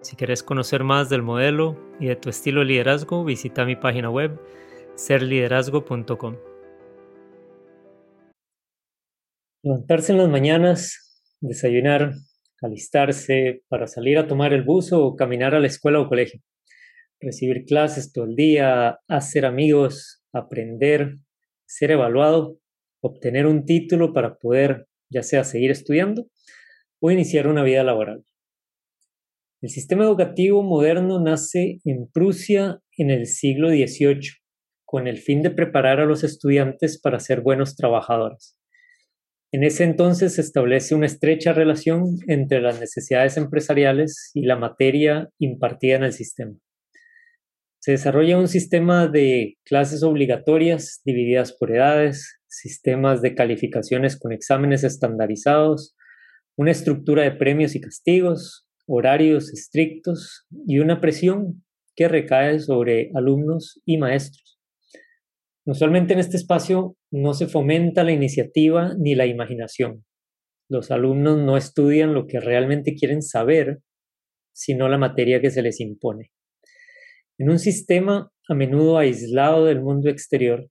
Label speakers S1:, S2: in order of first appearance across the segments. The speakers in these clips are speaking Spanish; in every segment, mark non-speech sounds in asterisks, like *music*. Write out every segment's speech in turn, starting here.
S1: Si quieres conocer más del modelo y de tu estilo de liderazgo, visita mi página web serliderazgo.com. Levantarse en las mañanas, desayunar, alistarse para salir a tomar el bus o caminar a la escuela o colegio, recibir clases todo el día, hacer amigos, aprender, ser evaluado, obtener un título para poder ya sea seguir estudiando o iniciar una vida laboral. El sistema educativo moderno nace en Prusia en el siglo XVIII, con el fin de preparar a los estudiantes para ser buenos trabajadores. En ese entonces se establece una estrecha relación entre las necesidades empresariales y la materia impartida en el sistema. Se desarrolla un sistema de clases obligatorias divididas por edades, sistemas de calificaciones con exámenes estandarizados, una estructura de premios y castigos, horarios estrictos y una presión que recae sobre alumnos y maestros. Usualmente en este espacio no se fomenta la iniciativa ni la imaginación. Los alumnos no estudian lo que realmente quieren saber, sino la materia que se les impone. En un sistema a menudo aislado del mundo exterior,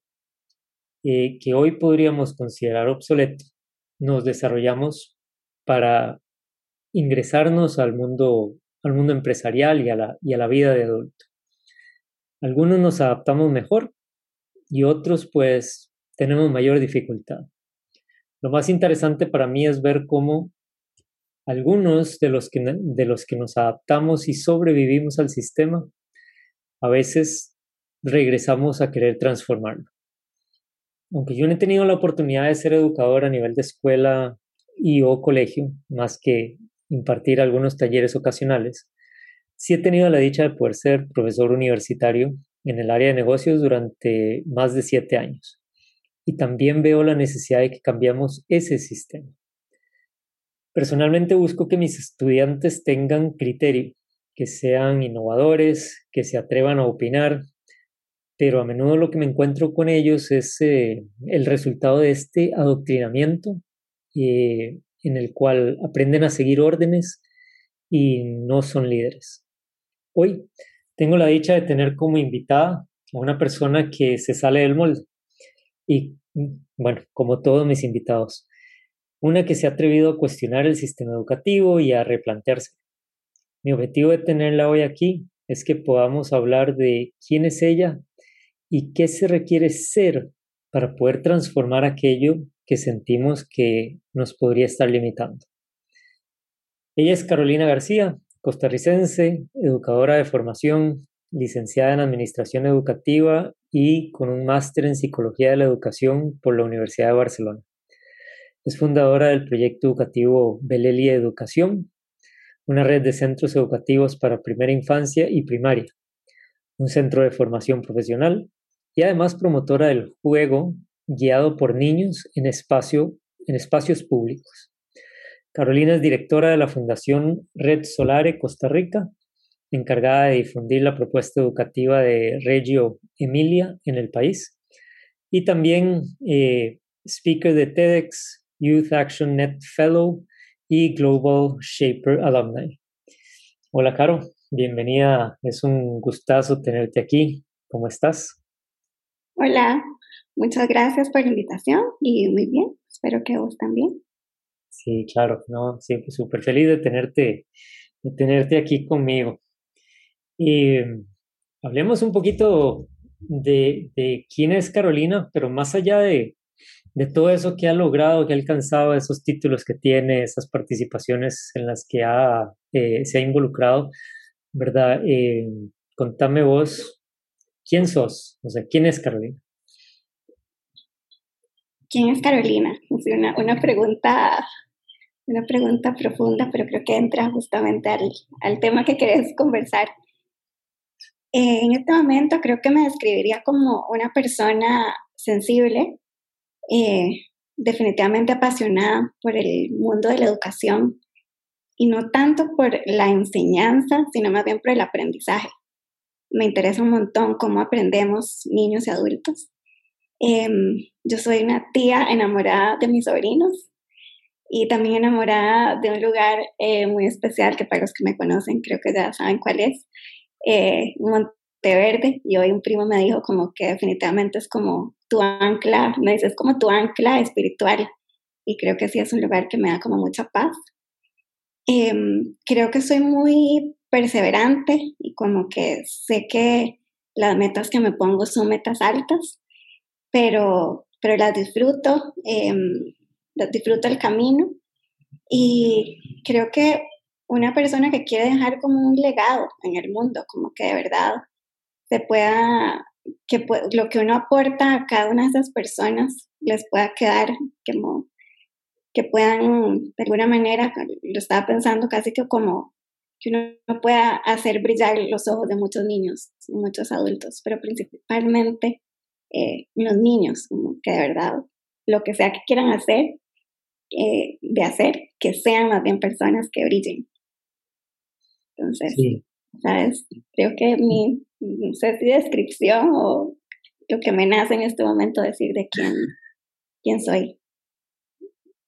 S1: eh, que hoy podríamos considerar obsoleto, nos desarrollamos para ingresarnos al mundo, al mundo empresarial y a, la, y a la vida de adulto. Algunos nos adaptamos mejor y otros pues tenemos mayor dificultad. Lo más interesante para mí es ver cómo algunos de los que, de los que nos adaptamos y sobrevivimos al sistema, a veces regresamos a querer transformarlo. Aunque yo no he tenido la oportunidad de ser educador a nivel de escuela y o colegio, más que impartir algunos talleres ocasionales, sí he tenido la dicha de poder ser profesor universitario en el área de negocios durante más de siete años. Y también veo la necesidad de que cambiemos ese sistema. Personalmente busco que mis estudiantes tengan criterio, que sean innovadores, que se atrevan a opinar, pero a menudo lo que me encuentro con ellos es eh, el resultado de este adoctrinamiento eh, en el cual aprenden a seguir órdenes y no son líderes. Hoy tengo la dicha de tener como invitada a una persona que se sale del molde y, bueno, como todos mis invitados, una que se ha atrevido a cuestionar el sistema educativo y a replantearse. Mi objetivo de tenerla hoy aquí es que podamos hablar de quién es ella y qué se requiere ser para poder transformar aquello que sentimos que nos podría estar limitando. Ella es Carolina García, costarricense, educadora de formación, licenciada en Administración Educativa y con un máster en Psicología de la Educación por la Universidad de Barcelona. Es fundadora del proyecto educativo Beleli Educación, una red de centros educativos para primera infancia y primaria, un centro de formación profesional y además promotora del juego guiado por niños en, espacio, en espacios públicos. Carolina es directora de la Fundación Red Solare Costa Rica, encargada de difundir la propuesta educativa de Reggio Emilia en el país, y también eh, speaker de TEDx, Youth Action Net Fellow y Global Shaper Alumni. Hola, Caro, bienvenida. Es un gustazo tenerte aquí. ¿Cómo estás?
S2: Hola, muchas gracias por la invitación y muy bien, espero que vos también.
S1: Sí, claro, no, siempre súper feliz de tenerte, de tenerte aquí conmigo. Y hablemos un poquito de, de, quién es Carolina, pero más allá de, de todo eso que ha logrado, que ha alcanzado, esos títulos que tiene, esas participaciones en las que ha, eh, se ha involucrado, ¿verdad? Eh, contame vos ¿Quién sos? O sea, ¿quién es Carolina?
S2: ¿Quién es Carolina? una, una, pregunta, una pregunta profunda, pero creo que entra justamente al, al tema que querés conversar. Eh, en este momento creo que me describiría como una persona sensible, eh, definitivamente apasionada por el mundo de la educación y no tanto por la enseñanza, sino más bien por el aprendizaje. Me interesa un montón cómo aprendemos niños y adultos. Em, yo soy una tía enamorada de mis sobrinos y también enamorada de un lugar eh, muy especial que para los que me conocen creo que ya saben cuál es, eh, Monteverde. Y hoy un primo me dijo como que definitivamente es como tu ancla, me dice, es como tu ancla espiritual. Y creo que sí es un lugar que me da como mucha paz. Em, creo que soy muy perseverante y como que sé que las metas que me pongo son metas altas, pero, pero las disfruto, eh, las disfruto el camino. Y creo que una persona que quiere dejar como un legado en el mundo, como que de verdad se pueda, que lo que uno aporta a cada una de esas personas les pueda quedar como que puedan de alguna manera, lo estaba pensando casi que como que uno pueda hacer brillar los ojos de muchos niños y muchos adultos, pero principalmente eh, los niños, como que de verdad lo que sea que quieran hacer, eh, de hacer, que sean más bien personas que brillen. Entonces, ¿sabes? Creo que mi, no sé si descripción o lo que me nace en este momento decir de quién, quién soy.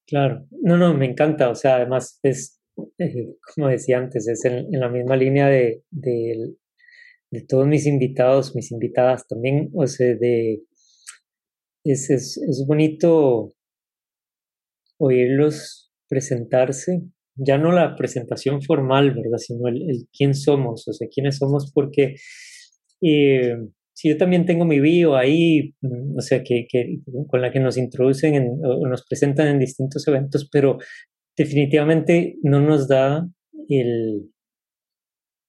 S1: Claro, no, no, me encanta, o sea, además es, eh, como decía antes, es en, la misma línea de, de, todos mis invitados, mis invitadas también, o sea, de, es, es, es bonito oírlos presentarse, ya no la presentación formal, ¿verdad? Sino el, quién somos, o sea, quiénes somos, porque eh, si yo también tengo mi bio ahí, mm, o sea, que, con la que nos introducen en, o nos presentan en distintos eventos, pero definitivamente no nos da el,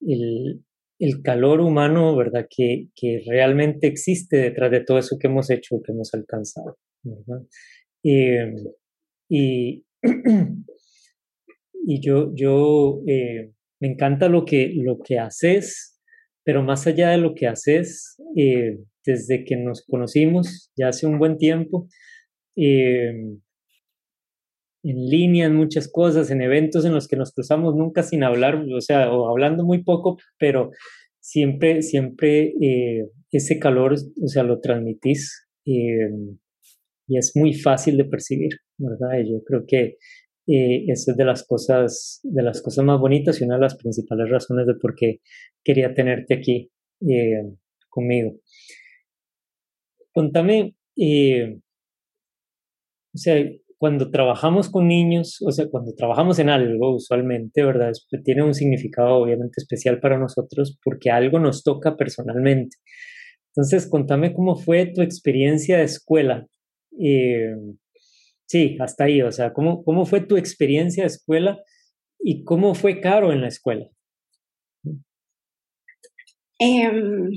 S1: el, el calor humano, ¿verdad? Que, que, realmente existe detrás de todo eso que hemos hecho, que hemos alcanzado. Eh, y, *clears throat* y yo, yo eh, me encanta lo que, lo que haces, pero más allá de lo que haces, eh, desde que nos conocimos ya hace un buen tiempo, eh, en línea, en muchas cosas, en eventos en los que nos cruzamos nunca sin hablar, o sea, o hablando muy poco, pero siempre, siempre eh, ese calor, o sea, lo transmitís y es muy fácil de percibir, ¿verdad? Y yo creo que eh, eso es de las cosas, de las cosas más bonitas y una de las principales razones de por qué quería tenerte aquí eh, conmigo. Contame, eh, o sea, cuando trabajamos con niños, o sea, cuando trabajamos en algo, usualmente, ¿verdad? tiene un significado obviamente especial para nosotros porque algo nos toca personalmente. Entonces, contame cómo fue tu experiencia de escuela. Eh, sí, hasta ahí, o sea, ¿cómo, ¿cómo fue tu experiencia de escuela y cómo fue caro en la escuela?
S2: Em,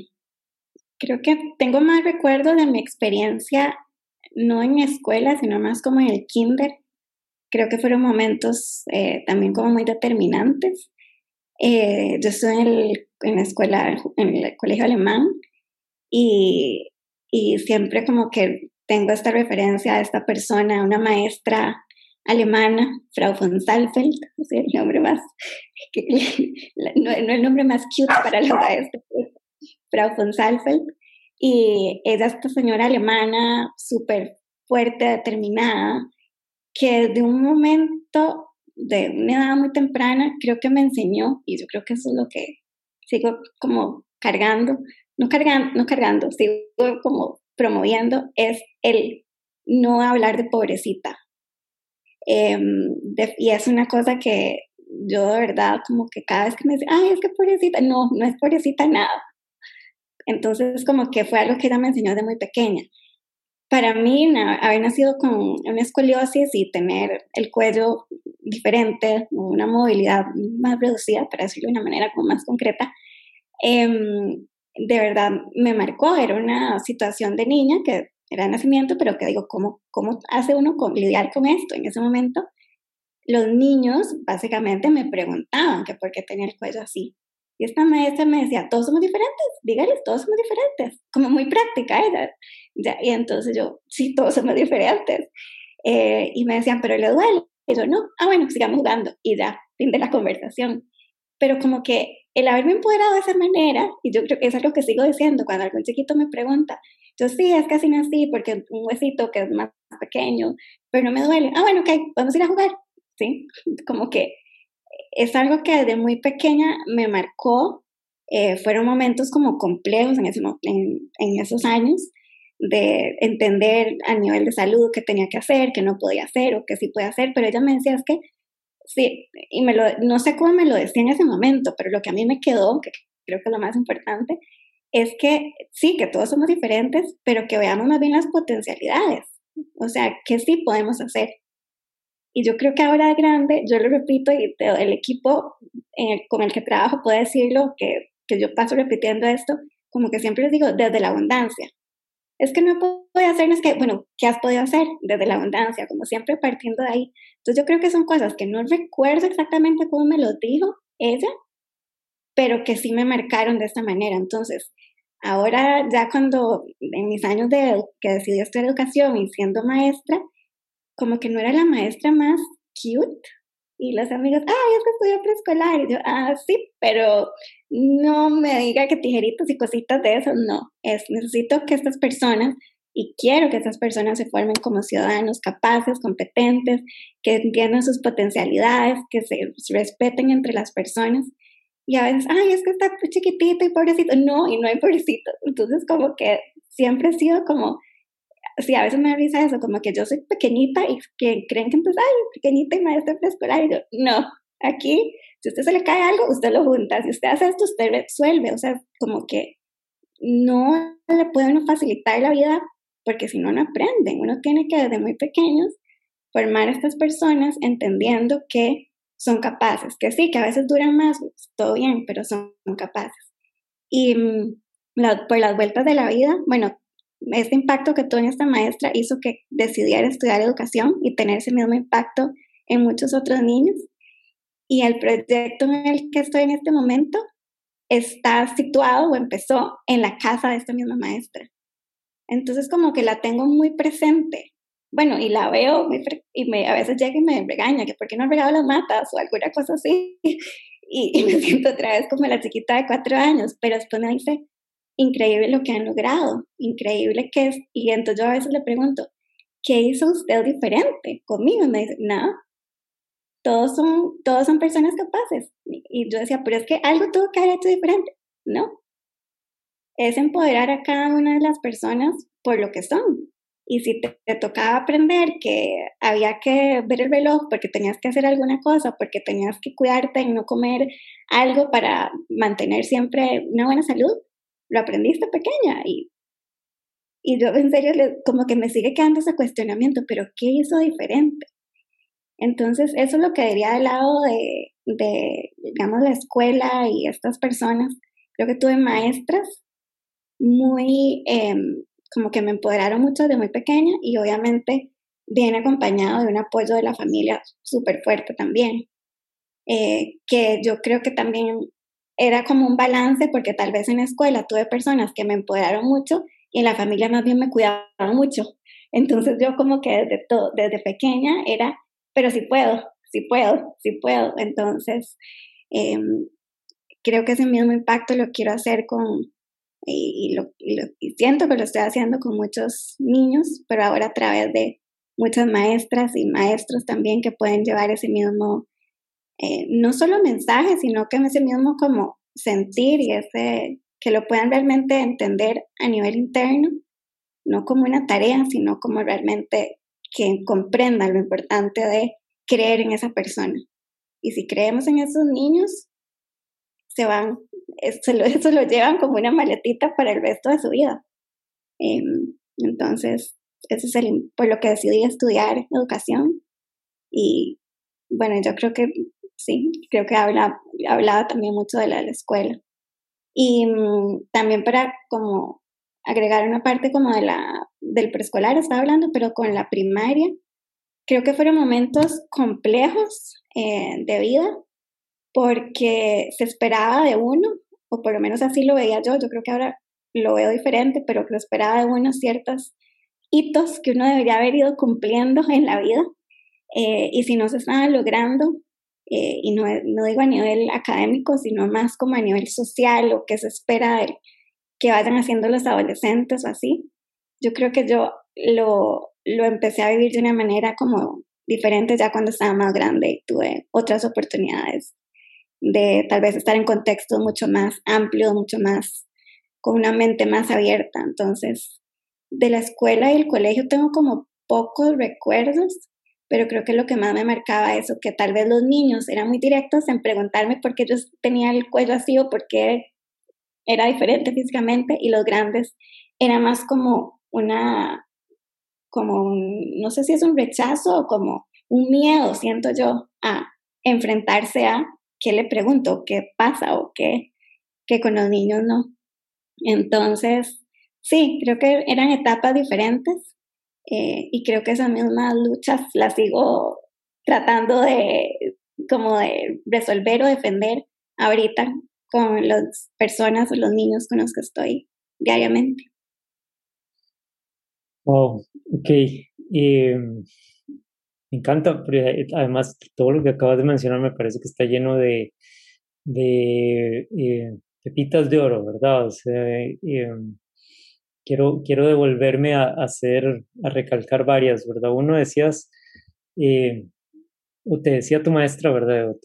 S2: creo que tengo más recuerdo de mi experiencia, no en escuela, sino más como en el kinder. Creo que fueron momentos eh, también como muy determinantes. Eh, yo estuve en, en, la escuela, en el colegio alemán y, y siempre como que tengo esta referencia a esta persona, una maestra alemana, Frau von Salfeld, o sea, el nombre más, *laughs* no, el nombre más cute para la maestra, Frau von Salfeld, y es esta señora alemana súper fuerte, determinada, que de un momento, de una edad muy temprana, creo que me enseñó, y yo creo que eso es lo que sigo como cargando, no cargando, no cargando, sigo como promoviendo es el no hablar de pobrecita. Em, y es una cosa que yo de verdad como que cada vez que me dice, ay, es que pobrecita, no, no es pobrecita nada. Entonces como que fue algo que ella me enseñó desde muy pequeña. Para mí, haber nacido con una escoliosis y tener el cuello diferente, una movilidad más reducida, para decirlo de una manera como más concreta, eh, de verdad me marcó. Era una situación de niña que era de nacimiento, pero que digo, ¿cómo, cómo hace uno con, lidiar con esto? En ese momento, los niños básicamente me preguntaban que por qué tenía el cuello así. Y esta maestra me decía, todos somos diferentes, dígales, todos somos diferentes, como muy práctica ella. Ya, y entonces yo, sí, todos somos diferentes. Eh, y me decían, pero le duele. Y yo, no, ah, bueno, sigamos jugando. Y ya, fin de la conversación. Pero como que el haberme empoderado de esa manera, y yo creo que es algo que sigo diciendo cuando algún chiquito me pregunta, yo sí, es casi así porque un huesito que es más pequeño, pero no me duele. Ah, bueno, ok, vamos a ir a jugar. Sí, como que es algo que desde muy pequeña me marcó. Eh, fueron momentos como complejos en, ese, en, esos años de entender a nivel de salud qué tenía que hacer, qué no podía hacer o qué sí podía hacer, pero ella me decía es que sí, y me lo, no sé cómo me lo decía en ese momento, pero lo que a mí me quedó, que creo que es lo más importante, es que sí, que todos somos diferentes, pero que veamos más bien las potencialidades, o sea, qué sí podemos hacer. Y yo creo que ahora de grande, yo lo repito y el equipo con el que trabajo puede decirlo, que, que yo paso repitiendo esto, como que siempre les digo, desde la abundancia. Es que no puedo hacer, es que, bueno, ¿qué has podido hacer desde la abundancia? Como siempre partiendo de ahí. Entonces yo creo que son cosas que no recuerdo exactamente cómo me lo dijo ella, pero que sí me marcaron de esta manera. Entonces, ahora ya cuando en mis años de que decidí estudiar educación y siendo maestra, como que no era la maestra más cute. Y los amigos, ay, es que estudio preescolar. Y yo, ah, sí, pero no me diga que tijeritos y cositas de eso, no. Es, necesito que estas personas, y quiero que estas personas se formen como ciudadanos capaces, competentes, que entiendan sus potencialidades, que se respeten entre las personas. Y a veces, ay, es que está chiquitito y pobrecito. No, y no hay pobrecito. Entonces, como que siempre he sido como sí, a veces me avisa eso, como que yo soy pequeñita y que creen que entonces, ay, pequeñita y maestra preescolar. Y yo, no, aquí, si a usted se le cae algo, usted lo junta. Si usted hace esto, usted resuelve. O sea, como que no le puede uno facilitar la vida porque si no, no aprenden. Uno tiene que desde muy pequeños formar a estas personas entendiendo que son capaces, que sí, que a veces duran más, pues, todo bien, pero son capaces. Y mm, por las vueltas de la vida, bueno, este impacto que tuvo en esta maestra hizo que decidiera estudiar educación y tener ese mismo impacto en muchos otros niños. Y el proyecto en el que estoy en este momento está situado o empezó en la casa de esta misma maestra. Entonces como que la tengo muy presente. Bueno, y la veo muy y me, a veces llega y me regaña que por qué no he regado las matas o alguna cosa así. *laughs* Y, y, me siento otra vez como la chiquita de cuatro años, pero después me dice, increíble lo que han logrado, increíble que es. Y entonces yo a veces le pregunto, ¿qué hizo usted diferente conmigo? Y me dice, nada, todos son, todos son personas capaces. Y yo decía, pero es que algo tuvo que haber hecho diferente. No. Es empoderar a cada una de las personas por lo que son. Y si te, te, tocaba aprender que había que ver el reloj porque tenías que hacer alguna cosa, porque tenías que cuidarte y no comer algo para mantener siempre una buena salud, lo aprendiste pequeña y, y yo en serio como que me sigue quedando ese cuestionamiento, pero ¿qué hizo diferente? Entonces, eso es lo que diría del lado de, de, digamos, la escuela y estas personas. Creo que tuve maestras muy, em, como que me empoderaron mucho de muy pequeña y obviamente viene acompañado de un apoyo de la familia súper fuerte también. Eh, que yo creo que también era como un balance porque tal vez en la escuela tuve personas que me empoderaron mucho y en la familia más bien me cuidaban mucho. Entonces yo como que desde, desde pequeña era, pero si puedo, si puedo, si puedo. Entonces em, creo que ese mismo impacto lo quiero hacer con, y, lo, y, siento que lo estoy haciendo con muchos niños, pero ahora a través de muchas maestras y maestros también que pueden llevar ese mismo eh, no solo mensajes, sino que ese mismo como sentir y ese que lo puedan realmente entender a nivel interno, no como una tarea, sino como realmente que comprendan lo importante de creer en esa persona. Y si creemos en esos niños, se van, eso lo, *laughs* eso lo llevan como una maletita para el resto de su vida. Em, entonces, eso es el, por lo que decidí estudiar educación. Y bueno, yo creo que sí, creo que habla, hablaba también mucho de la, escuela. Y mm, también para como agregar una parte como de la, del preescolar, estaba hablando, pero con la primaria, creo que fueron momentos complejos eh, de vida, porque se esperaba de uno, o por lo menos así lo veía yo, yo creo que ahora lo veo diferente, pero que se esperaba de uno ciertos hitos que uno debería haber ido cumpliendo en la vida, eh, y si no se estaba logrando, eh, y no, no, digo a nivel académico, sino más como a nivel social, o que se espera de, que vayan haciendo los adolescentes o así, yo creo que yo lo, lo empecé a vivir de una manera como diferente ya cuando estaba más grande y tuve otras oportunidades de tal vez estar en contextos mucho más amplios, mucho más, con una mente más abierta. Entonces, de la escuela y el colegio tengo como pocos recuerdos, pero creo que lo que más me marcaba eso, que tal vez los niños eran muy directos en preguntarme por qué yo tenía el cuello así o por qué era diferente físicamente y los grandes era más como una, como no sé si es un rechazo o como un miedo, siento yo, a enfrentarse a qué le pregunto, qué pasa o qué, que con los niños no. Entonces, sí, creo que eran etapas diferentes eh, y creo que esas mismas luchas las sigo tratando de como de resolver o defender ahorita con las personas o los niños con los que estoy diariamente.
S1: Oh, ok. Em, me encanta, además todo lo que acabas de mencionar me parece que está lleno de, de eh, pepitas de oro, ¿verdad? O em, quiero, quiero devolverme a, hacer, a recalcar varias, ¿verdad? Uno decías, eh, o te decía tu maestra, ¿verdad?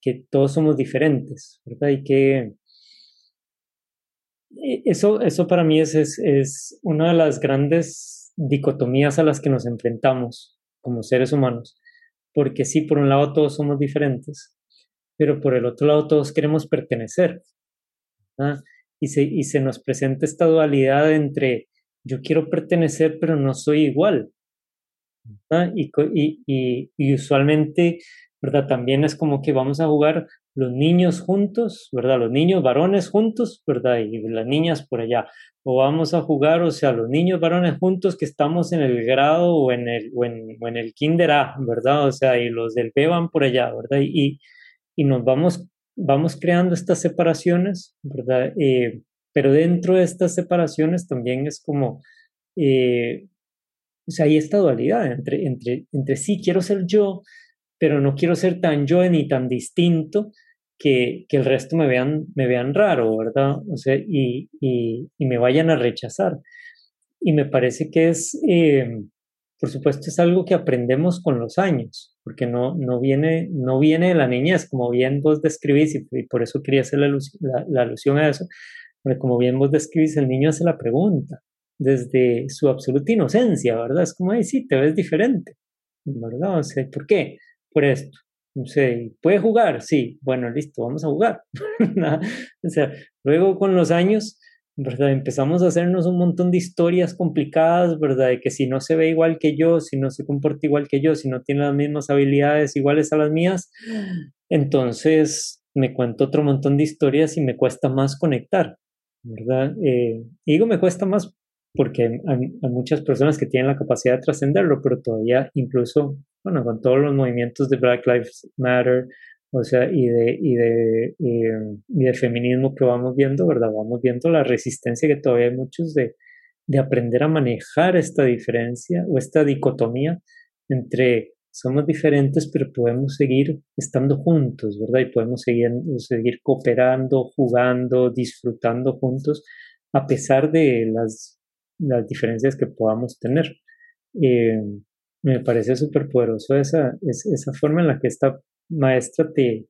S1: que todos somos diferentes, ¿verdad? Y que eh, eso, eso para mí es, es, es una de las grandes dicotomías a las que nos enfrentamos como seres humanos, porque sí, por un lado todos somos diferentes, pero por el otro lado todos queremos pertenecer. Y, se, y se nos presenta esta dualidad entre yo quiero pertenecer, pero no soy igual. Y, y, y, usualmente, ¿verdad? También es como que vamos a jugar los niños juntos, ¿verdad? Los niños varones juntos, ¿verdad? Y las niñas por allá. O vamos a jugar, o sea, los niños varones juntos que estamos en el grado o en el, o en, o en el kinder A, ¿verdad? O sea, y los del B van por allá, ¿verdad? Y, y nos vamos, vamos creando estas separaciones, ¿verdad? Eh, pero dentro de estas separaciones también es como, eh, o sea, hay esta dualidad entre, entre, entre sí, quiero ser yo, pero no quiero ser tan yo ni tan distinto que, que el resto me vean, me vean raro, ¿verdad? O sea, y, y, me vayan a rechazar. Y me parece que es, eh, por supuesto, es algo que aprendemos con los años, porque no, no, viene, no viene de la niñez, como bien vos describís, y, por eso quería hacer la, la, la alusión a eso, porque como bien vos describís, el niño hace la pregunta desde su absoluta inocencia, ¿verdad? Es como, ay, sí, te ves diferente, ¿verdad? O sea, ¿por qué? por esto. No sé, ¿puede jugar? Sí, bueno, listo, vamos a jugar. *laughs* o sea, luego con los años, ¿verdad? Empezamos a hacernos un montón de historias complicadas, ¿verdad? De que si no se ve igual que yo, si no se comporta igual que yo, si no tiene las mismas habilidades iguales a las mías, entonces me cuento otro montón de historias y me cuesta más conectar, ¿verdad? Eh, digo, me cuesta más porque hay, muchas personas que tienen la capacidad de trascenderlo, pero todavía incluso, bueno, con todos los movimientos de Black Lives Matter, o sea, y de, y de, y, de feminismo que vamos viendo, ¿verdad? Vamos viendo la resistencia que todavía hay muchos de, de aprender a manejar esta diferencia o esta dicotomía entre somos diferentes, pero podemos seguir estando juntos, ¿verdad? Y podemos seguir, seguir cooperando, jugando, disfrutando juntos, a pesar de las las diferencias que podamos tener. Eh, me parece súper poderoso esa, esa forma en la que esta maestra te,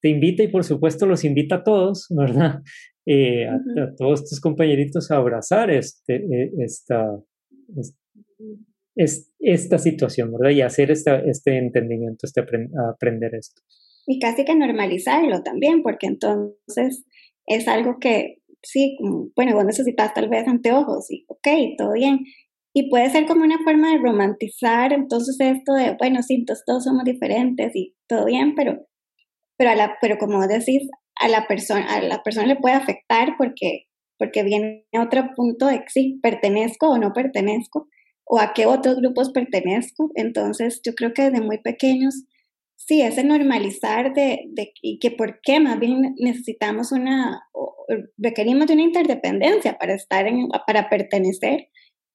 S1: te invita y por supuesto los invita a todos, *laughs* ¿verdad? Eh, a, todos tus compañeritos a abrazar este, e, esta, esta situación, ¿verdad? Y hacer esta, este entendimiento, este aprender esto.
S2: Y casi que normalizarlo también, porque entonces es algo que sí, bueno, vos necesitas tal vez anteojos y ok, todo bien. Y puede ser como una forma de romantizar entonces esto de, bueno, sí, todos somos diferentes y todo bien, pero, pero, a la, pero como decís, a la, persona, a la persona le puede afectar porque, porque viene a otro punto de si pertenezco o no pertenezco, o a qué otros grupos pertenezco. Entonces yo creo que desde muy pequeños sí, ese normalizar de, de que por qué más bien necesitamos una, requerimos de una interdependencia para estar en, para pertenecer.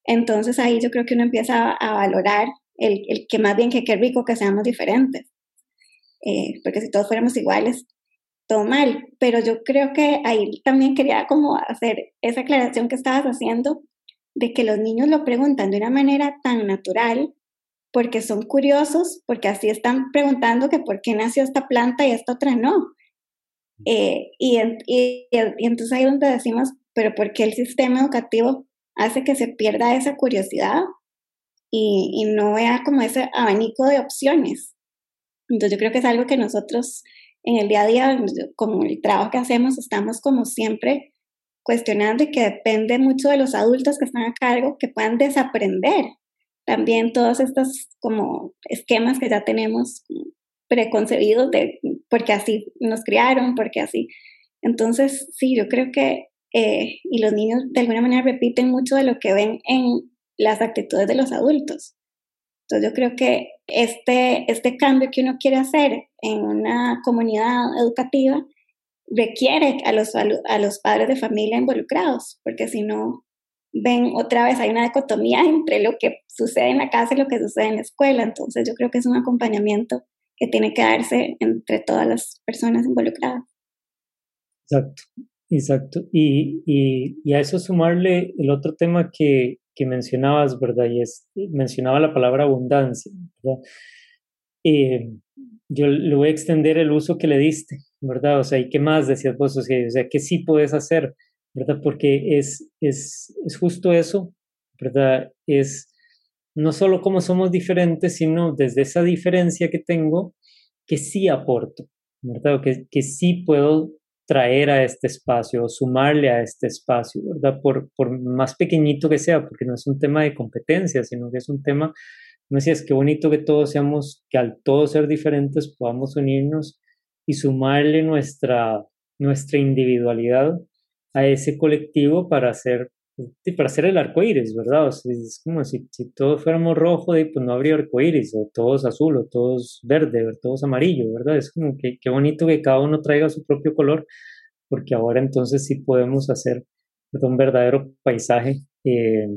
S2: Entonces ahí yo creo que uno empieza a, valorar el, el, que más bien que qué rico que seamos diferentes. Eh, porque si todos fuéramos iguales, todo mal. Pero yo creo que ahí también quería como hacer esa aclaración que estabas haciendo de que los niños lo preguntan de una manera tan natural porque son curiosos, porque así están preguntando que por qué nació esta planta y esta otra no. Eh, y, y, entonces ahí donde decimos, pero ¿por qué el sistema educativo hace que se pierda esa curiosidad y, y no vea como ese abanico de opciones? Entonces yo creo que es algo que nosotros en el día a día, como el trabajo que hacemos, estamos como siempre cuestionando y que depende mucho de los adultos que están a cargo que puedan desaprender también todos estos como esquemas que ya tenemos preconcebidos de porque así nos criaron, porque así. Entonces, sí, yo creo que, eh, y los niños de alguna manera repiten mucho de lo que ven en las actitudes de los adultos. Entonces, yo creo que este, este cambio que uno quiere hacer en una comunidad educativa requiere a los, a los padres de familia involucrados, porque si no, ven otra vez, hay una dicotomía *laughs* entre lo que sucede en la casa y lo que sucede en la escuela. Entonces yo creo que es un acompañamiento que tiene que darse entre todas las personas involucradas.
S1: Exacto, exacto. Y, y, y a eso sumarle el otro tema que, que, mencionabas, ¿verdad? Y es, mencionaba la palabra abundancia, ¿verdad? Eh, yo le voy a extender el uso que le diste, ¿verdad? O sea, ¿y qué más decías vos? O sea, ¿qué sí puedes hacer? ¿verdad? Porque es, es, es justo eso, ¿verdad? Es no solo cómo somos diferentes, sino desde esa diferencia que tengo, que sí aporto, ¿verdad? Que, que sí puedo traer a este espacio sumarle a este espacio, ¿verdad? Por, por más pequeñito que sea, porque no es un tema de competencia, sino que es un tema, no es qué bonito que todos seamos, que al todos ser diferentes podamos unirnos y sumarle nuestra, nuestra individualidad a ese colectivo para hacer, para hacer el arco iris, ¿verdad? es como si, si todos fuéramos rojo, pues no habría arco iris, o todos azul, o todos verde, o todos amarillo, ¿verdad? Es como que qué bonito que cada uno traiga su propio color, porque ahora entonces sí podemos hacer un verdadero paisaje eh,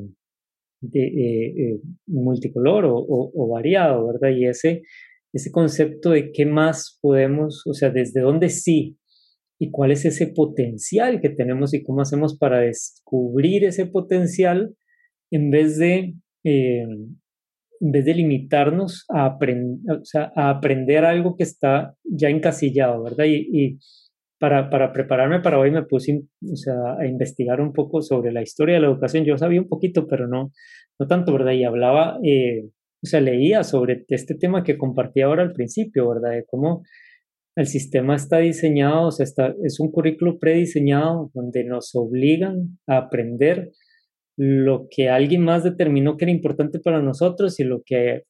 S1: de, eh, eh, multicolor o, o, variado, ¿verdad? Y ese, ese concepto de qué más podemos, o sea, desde dónde sí y cuál es ese potencial que tenemos y cómo hacemos para descubrir ese potencial en vez de, eh, en vez de limitarnos a, o sea, a aprender algo que está ya encasillado, ¿verdad? Y, para, para, prepararme para hoy me puse o sea, a investigar un poco sobre la historia de la educación. Yo sabía un poquito, pero no, no tanto, ¿verdad? Y hablaba, eh, o sea, leía sobre este tema que compartí ahora al principio, ¿verdad? De cómo el sistema está diseñado, o sea, está, es un currículo prediseñado donde nos obligan a aprender lo que alguien más determinó que era importante para nosotros y lo que,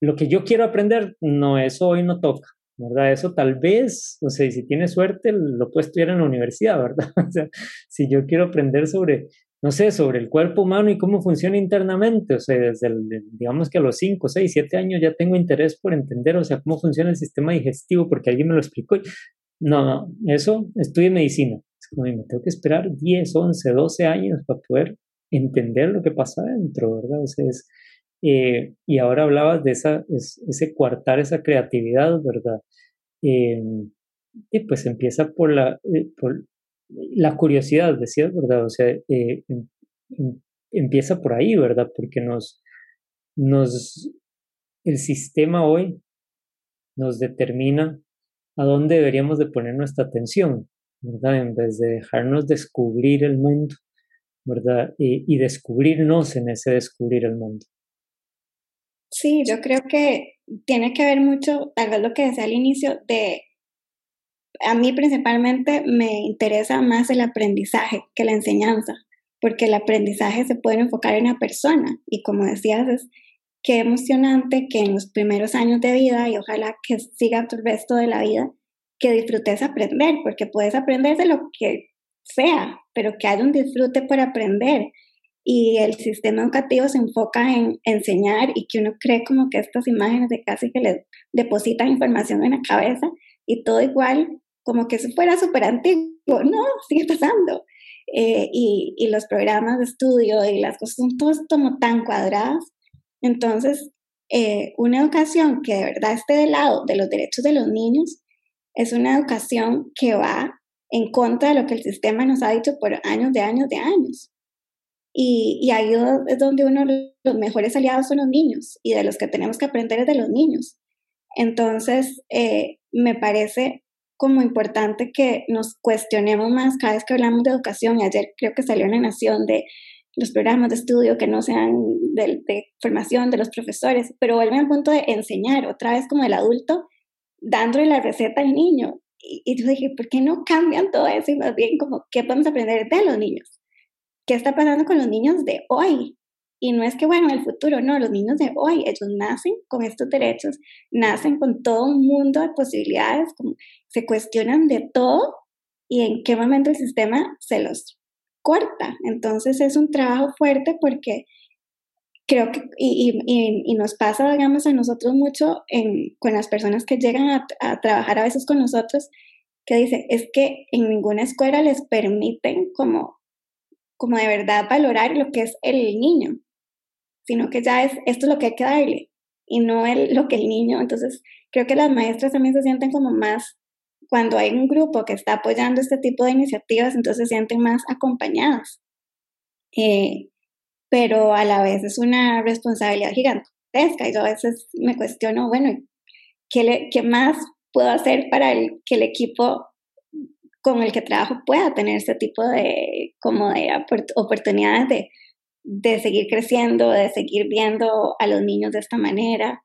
S1: lo que yo quiero aprender, no, eso hoy no toca, ¿verdad? Eso tal vez, o sea, si tiene suerte, lo puedo estudiar en la universidad, *laughs* ¿verdad? O sea, si yo quiero aprender sobre no sé, sobre el cuerpo humano y cómo funciona internamente. O sea, desde, digamos que a los 5, 6, 7 años ya tengo interés por entender, o sea, cómo funciona el sistema digestivo, porque alguien me lo explicó. No, no, eso estudio medicina. Es como, me tengo que esperar 10, 11, 12 años para poder entender lo que pasa adentro, ¿verdad? O sea, es, eh, y ahora hablabas de esa, ese cuartar esa creatividad, ¿verdad? Eh, y pues empieza por la, eh, por, la curiosidad, decías, ¿verdad? O sea, eh, em, em, empieza por ahí, ¿verdad? Porque nos, nos, el sistema hoy nos determina a dónde deberíamos de poner nuestra atención, ¿verdad? En vez de dejarnos descubrir el mundo, ¿verdad? Y, y descubrirnos en ese descubrir el mundo.
S2: Sí, yo creo que tiene que ver mucho, tal vez lo que decía al inicio, de a mí principalmente me interesa más el aprendizaje que la enseñanza, porque el aprendizaje se puede enfocar en la persona y como decías, es qué emocionante que en los primeros años de vida y ojalá que siga el resto de la vida, que disfrutes aprender, porque puedes aprender de lo que sea, pero que haya un disfrute por aprender. y el sistema educativo se enfoca en enseñar y que uno cree como que estas imágenes de casi que le depositan información en la cabeza y todo igual, como que fuera súper antiguo. No, sigue pasando. Eh, y, y, los programas de estudio y las cosas son todas como tan cuadradas. Entonces, eh, una educación que de verdad esté del lado de los derechos de los niños es una educación que va en contra de lo que el sistema nos ha dicho por años de años de años. Y, y ahí es donde uno los mejores aliados son los niños y de los que tenemos que aprender es de los niños. Entonces, eh, me parece como importante que nos cuestionemos más cada vez que hablamos de educación. Y ayer creo que salió una nación de los programas de estudio que no sean de, formación de los profesores, pero vuelven al punto de enseñar otra vez como el adulto, dándole la receta al niño. Y, y yo dije, ¿por qué no cambian todo eso y más bien como qué podemos aprender de los niños? ¿Qué está pasando con los niños de hoy? Y no es que, bueno, en el futuro, no, los niños de hoy, ellos nacen con estos derechos, nacen con todo un mundo de posibilidades, se cuestionan de todo y en qué momento el sistema se los corta. Entonces es un trabajo fuerte porque creo que, y, y, nos pasa, digamos, a nosotros mucho con las personas que llegan a, a trabajar a veces con nosotros, que dice, es que en ninguna escuela les permiten como como de verdad valorar lo que es el niño, sino que ya es esto es lo que hay que darle y no el, lo que el niño. Entonces, creo que las maestras también se sienten como más, cuando hay un grupo que está apoyando este tipo de iniciativas, entonces se sienten más acompañadas. Eh, pero a la vez es una responsabilidad gigantesca y yo a veces me cuestiono, bueno, ¿qué, le, qué más puedo hacer para el, que el equipo con el que trabajo pueda tener este tipo de, como de oportunidades de, de seguir creciendo, de seguir viendo a los niños de esta manera,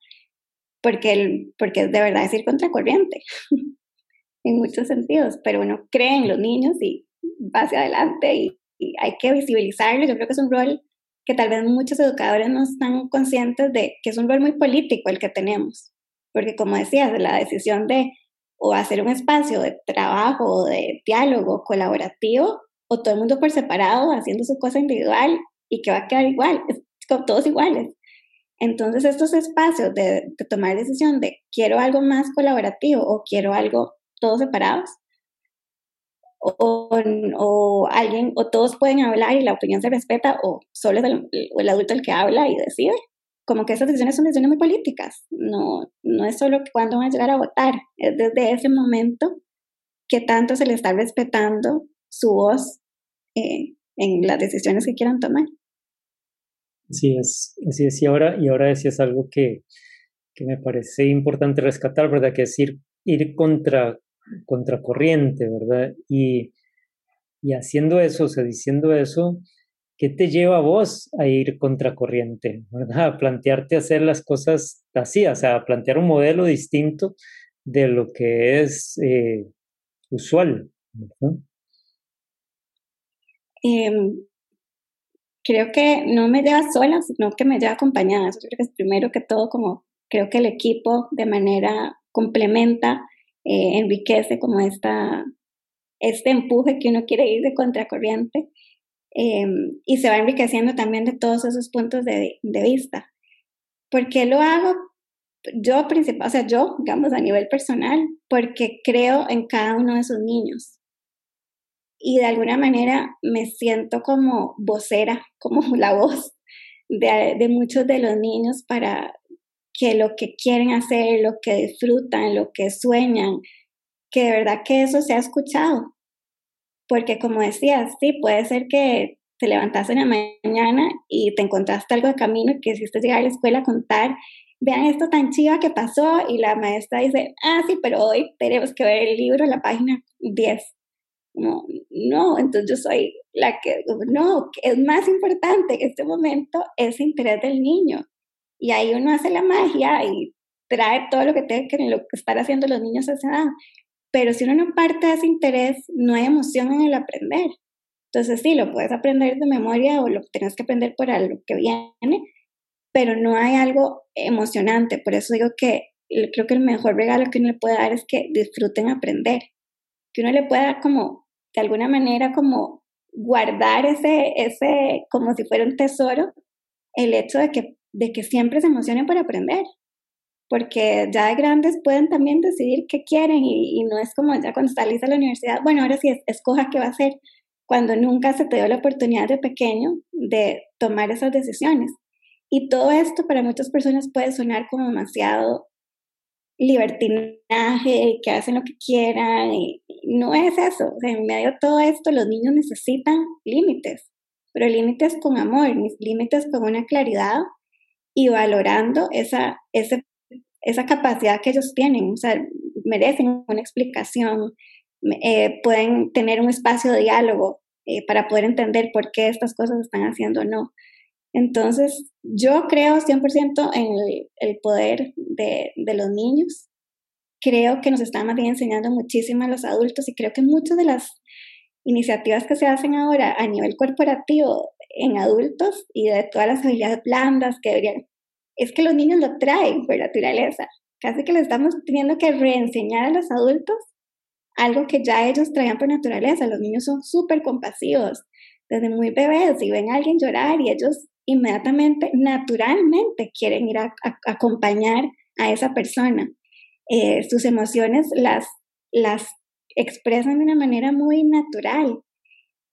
S2: porque, el, porque de verdad es ir contracorriente *laughs* en muchos sentidos, pero uno cree en los niños y va hacia adelante y, hay que visibilizarlo. Yo creo que es un rol que tal vez muchos educadores no están conscientes de que es un rol muy político el que tenemos, porque como decías, la decisión de o hacer un espacio de trabajo de diálogo colaborativo o todo el mundo por separado haciendo su cosa individual y que va a quedar igual, con todos iguales. Entonces estos espacios de, de, tomar decisión de quiero algo más colaborativo o quiero algo todos separados o, o, alguien o todos pueden hablar y la opinión se respeta o solo es el, el adulto el que habla y decide como que esas decisiones son decisiones muy políticas, no, no es solo cuando van a llegar a votar, es desde ese momento que tanto se le está respetando su voz eh, en las decisiones que quieran tomar.
S1: Así es, así es, y ahora, y ahora es algo que, que me parece importante rescatar, ¿verdad? Que es ir, ir contra, corriente, ¿verdad? Y, y haciendo eso, o sea, diciendo eso, ¿qué te lleva a vos a ir contracorriente? ¿verdad? A plantearte hacer las cosas así, o sea, a plantear un modelo distinto de lo que es eh, usual.
S2: Eh, creo que no me lleva sola, sino que me lleva acompañada. Eso creo que es primero que todo como creo que el equipo de manera complementa, eh, enriquece como esta, este empuje que uno quiere ir de contracorriente eh, y se va enriqueciendo también de todos esos puntos de, de vista. ¿Por qué lo hago? Yo, principal, o sea, yo, digamos, a nivel personal, porque creo en cada uno de esos niños. Y de alguna manera me siento como vocera, *laughs* como la voz de, de muchos de los niños para que lo que quieren hacer, lo que disfrutan, lo que sueñan, que de verdad que eso se ha escuchado porque como decías, sí, puede ser que te levantaste en la mañana y te encontraste algo de camino que quisiste llegar a la escuela a contar, vean esto tan chiva que pasó y la maestra dice, ah, sí, pero hoy tenemos que ver el libro la página 10. No, no, entonces yo soy la que, no, es más importante en este momento ese interés del niño. Y ahí uno hace la magia y trae todo lo que tiene que, lo estar haciendo los niños a esa edad. Pero si uno no parte de ese interés, no hay emoción en el aprender. Entonces sí, lo puedes aprender de memoria o lo tienes que aprender por algo que viene, pero no hay algo emocionante. Por eso digo que creo que el mejor regalo que uno le puede dar es que disfruten aprender. Que uno le pueda como, de alguna manera, como guardar ese, ese, como si fuera un tesoro, el hecho de que, de que siempre se emocionen por aprender. Porque ya de grandes pueden también decidir qué quieren y, no es como ya cuando salís a la universidad, bueno, ahora sí escoja qué va a hacer, cuando nunca se te dio la oportunidad de pequeño de tomar esas decisiones. Y todo esto para muchas personas puede sonar como demasiado libertinaje, que hacen lo que quieran, no es eso. en medio de todo esto, los niños necesitan límites, pero límites con amor, límites con una claridad y valorando esa, esa capacidad que ellos tienen. O sea, merecen una explicación, eh, pueden tener un espacio de diálogo eh, para poder entender por qué estas cosas están haciendo o no. Entonces, yo creo 100% en el, poder de, los niños. Creo que nos están más bien enseñando muchísimo a los adultos y creo que muchas de las iniciativas que se hacen ahora a nivel corporativo en adultos y de todas las habilidades blandas que deberían, es que los niños lo traen por naturaleza. Casi que le estamos teniendo que reenseñar a los adultos algo que ya ellos traían por naturaleza. Los niños son súper compasivos desde muy bebés y ven a alguien llorar y ellos inmediatamente, naturalmente quieren ir a, acompañar a esa persona. Eh, sus emociones las, las expresan de una manera muy natural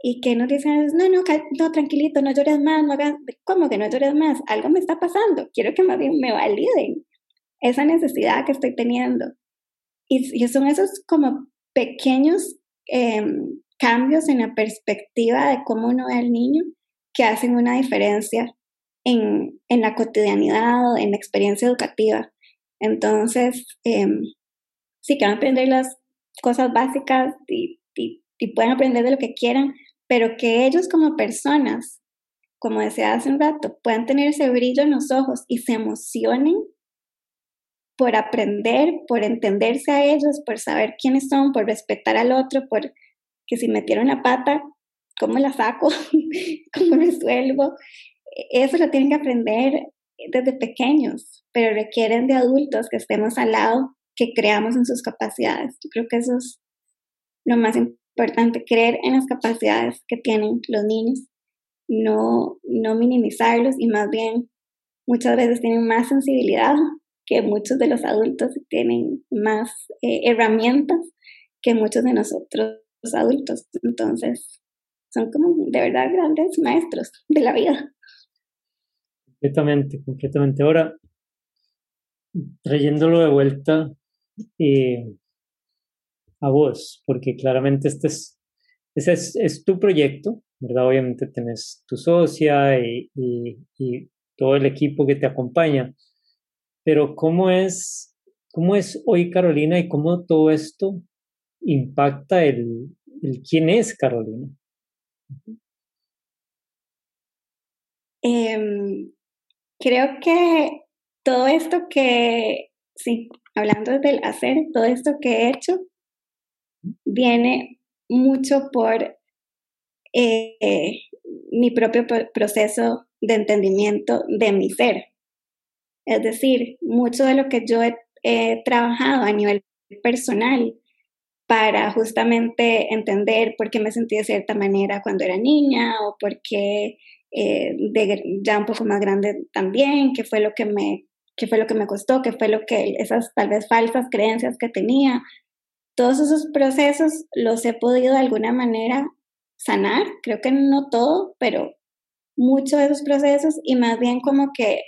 S2: y que nos dicen, no, no, no, tranquilito, no llores más, no hagas, ¿cómo que no llores más? Algo me está pasando, quiero que más bien me validen esa necesidad que estoy teniendo. Y, y son esos como pequeños em, cambios en la perspectiva de cómo uno ve al niño que hacen una diferencia en, en la cotidianidad, en la experiencia educativa. Entonces, em, sí que aprender las cosas básicas y, y, y, pueden aprender de lo que quieran, pero que ellos como personas, como decía hace un rato, puedan tener ese brillo en los ojos y se emocionen por aprender, por entenderse a ellos, por saber quiénes son, por respetar al otro, por que si metieron la pata, ¿cómo la saco? *laughs* ¿Cómo resuelvo? Eso lo tienen que aprender desde pequeños, pero requieren de adultos que estemos al lado, que creamos en sus capacidades. Yo creo que eso es lo más importante, creer en las capacidades que tienen los niños, no, no minimizarlos y más bien muchas veces tienen más sensibilidad que muchos de los adultos tienen más eh, herramientas que muchos de nosotros los adultos. Entonces, son como de verdad grandes maestros de la vida.
S1: Completamente, completamente. Ahora, trayéndolo de vuelta eh, a vos, porque claramente este es, ese es, tu proyecto, ¿verdad? Obviamente tenés tu socia y, y, todo el equipo que te acompaña, pero ¿cómo es, cómo es hoy Carolina y cómo todo esto impacta el, el quién es Carolina?
S2: Em, creo que todo esto que, sí, hablando del hacer, todo esto que he hecho viene mucho por eh, mi propio proceso de entendimiento de mi ser. Es decir, mucho de lo que yo he trabajado a nivel personal para justamente entender por qué me sentí de cierta manera cuando era niña o por qué eh, ya un poco más grande también, qué fue lo que me qué fue lo que me costó, qué fue lo que esas tal vez falsas creencias que tenía. Todos esos procesos los he podido de alguna manera sanar, creo que no todo, pero muchos de esos procesos y más bien como que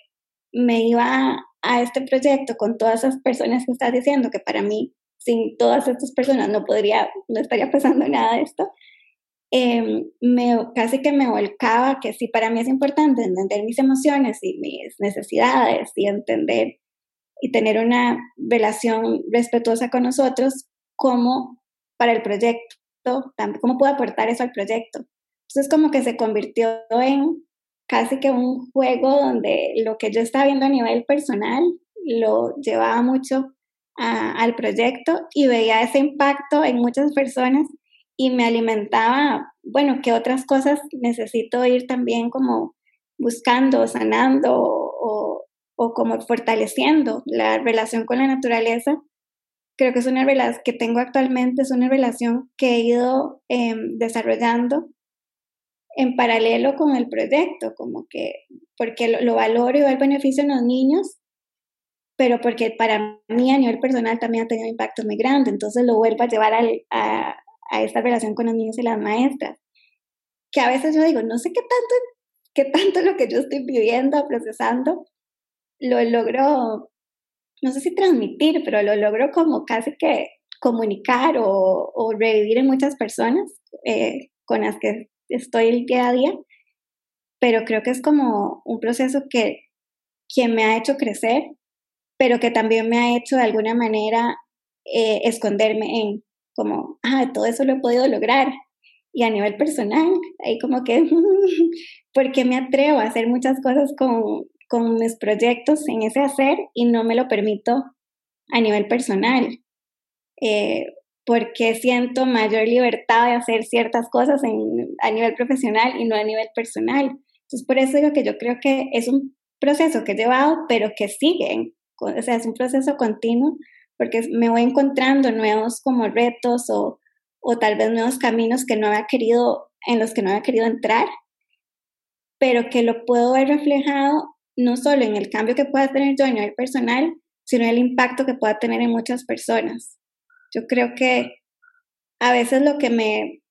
S2: me iba a este proyecto con todas esas personas que estás diciendo que para mí sin todas estas personas no podría, no estaría pasando nada de esto, em, me, casi que me volcaba que sí, para mí es importante entender mis emociones y mis necesidades y entender y tener una relación respetuosa con nosotros, como para el proyecto, cómo puedo aportar eso al proyecto. Entonces como que se convirtió en casi que un juego donde lo que yo estaba viendo a nivel personal lo llevaba mucho al proyecto y veía ese impacto en muchas personas y me alimentaba, bueno, qué otras cosas necesito ir también como buscando, sanando o, o como fortaleciendo la relación con la naturaleza. Creo que es una relación que tengo actualmente, es una relación que he ido em, desarrollando en paralelo con el proyecto, como que, porque lo, lo valoro y veo el beneficio en los niños, pero porque para mí a nivel personal también ha tenido un impacto muy grande, entonces lo vuelvo a llevar a, a, esta relación con los niños y las maestras, que a veces yo digo, no sé qué tanto, qué tanto lo que yo estoy viviendo, procesando, lo logro, no sé si transmitir, pero lo logro como casi que comunicar o, o revivir en muchas personas eh, con las que estoy el día a día, pero creo que es como un proceso que quien me ha hecho crecer pero que también me ha hecho de alguna manera eh, esconderme en como, ah, todo eso lo he podido lograr. Y a nivel personal, ahí como que, *laughs* porque me atrevo a hacer muchas cosas con, con mis proyectos en ese hacer y no me lo permito a nivel personal. Eh, porque siento mayor libertad de hacer ciertas cosas en, a nivel profesional y no a nivel personal. Entonces, por eso digo que yo creo que es un proceso que he llevado, pero que sigue o sea, es un proceso continuo porque me voy encontrando nuevos como retos o, o tal vez nuevos caminos que no había querido, en los que no había querido entrar, pero que lo puedo ver reflejado no solo en el cambio que pueda tener yo a nivel personal, sino en el impacto que pueda tener en muchas personas. Yo creo que a veces lo que me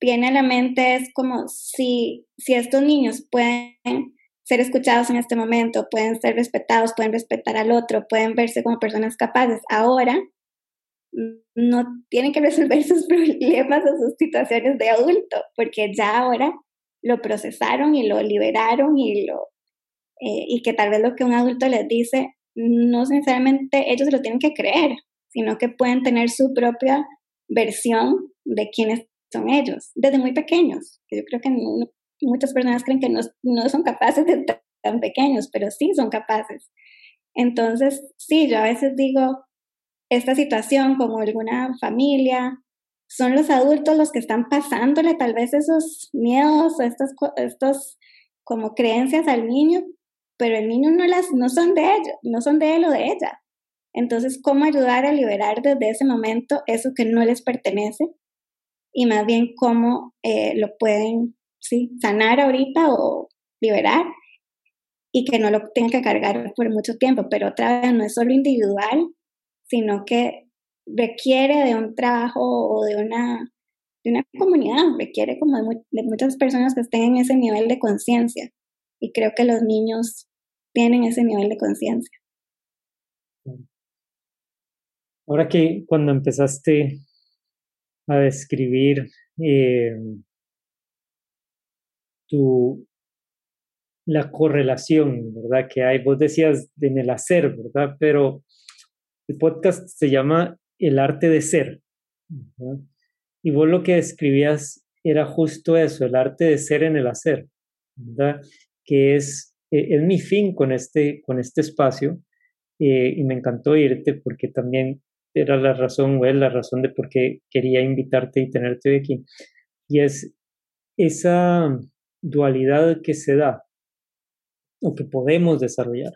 S2: viene a la mente es como si, si estos niños pueden ser escuchados en este momento, pueden ser respetados, pueden respetar al otro, pueden verse como personas capaces. Ahora no tienen que resolver *laughs* sus problemas o sus situaciones de adulto, porque ya ahora lo procesaron y lo liberaron y lo eh, y que tal vez lo que un adulto les dice no necesariamente ellos lo tienen que creer, sino que pueden tener su propia versión de quiénes son ellos desde muy pequeños. Yo creo que muchas personas creen que no, no son capaces de tan pequeños, pero sí son capaces. Entonces, sí, yo a veces digo, esta situación como alguna familia, son los adultos los que están pasándole tal vez esos miedos o estos, estos como creencias al niño, pero el niño no las no son de ellos, no son de él o de ella. Entonces, ¿cómo ayudar a liberar desde ese momento eso que no les pertenece? Y más bien cómo eh, lo pueden sí, sanar ahorita o liberar y que no lo tenga que cargar por mucho tiempo, pero otra vez no es solo individual, sino que requiere de un trabajo o de una, de una comunidad, requiere como de, muchas personas que estén en ese nivel de conciencia y creo que los niños tienen ese nivel de conciencia.
S1: Ahora que cuando empezaste a describir eh, tu, la correlación, ¿verdad? Que hay, vos decías en el hacer, ¿verdad? Pero el podcast se llama El arte de ser. Y vos lo que describías era justo eso, el arte de ser en el hacer, ¿verdad? Que es, eh, es mi fin con este, con este espacio. Eh, y me encantó irte porque también era la razón, o es la razón de por qué quería invitarte y tenerte aquí. Y es esa, dualidad que se da o que podemos desarrollar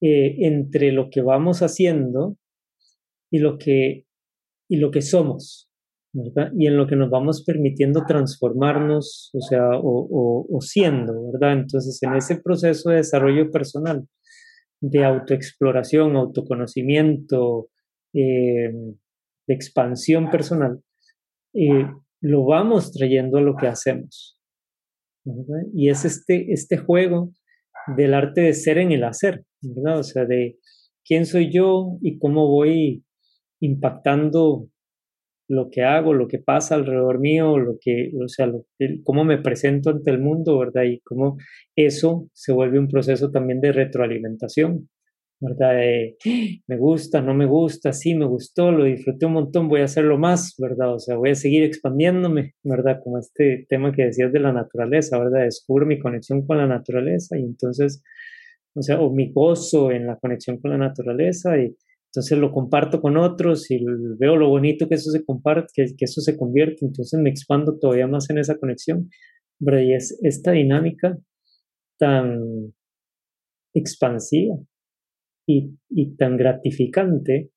S1: eh, entre lo que vamos haciendo y lo que, y lo que somos. Y en lo que nos vamos permitiendo transformarnos, o sea, o, o, siendo, ¿verdad? Entonces, en ese proceso de desarrollo personal, de autoexploración, autoconocimiento, eh, de expansión personal, eh, lo vamos trayendo a lo que hacemos. Y es este, este juego del arte de ser en el hacer, ¿verdad? O sea, de quién soy yo y cómo voy impactando lo que hago, lo que pasa alrededor mío, lo que, o sea, cómo me presento ante el mundo, ¿verdad? Y cómo eso se vuelve un proceso también de retroalimentación. ¿Verdad? me gusta, no me gusta, sí, me gustó, lo disfruté un montón, voy a hacerlo más, ¿verdad? O sea, voy a seguir expandiéndome, ¿verdad? Como este tema que decías de la naturaleza, ¿verdad? Descubro mi conexión con la naturaleza y entonces, o sea, o mi gozo en la conexión con la naturaleza y entonces lo comparto con otros y veo lo bonito que eso se comparte, que, que eso se convierte, entonces me expando todavía más en esa conexión, ¿verdad? Y es esta dinámica tan expansiva, y, tan gratificante,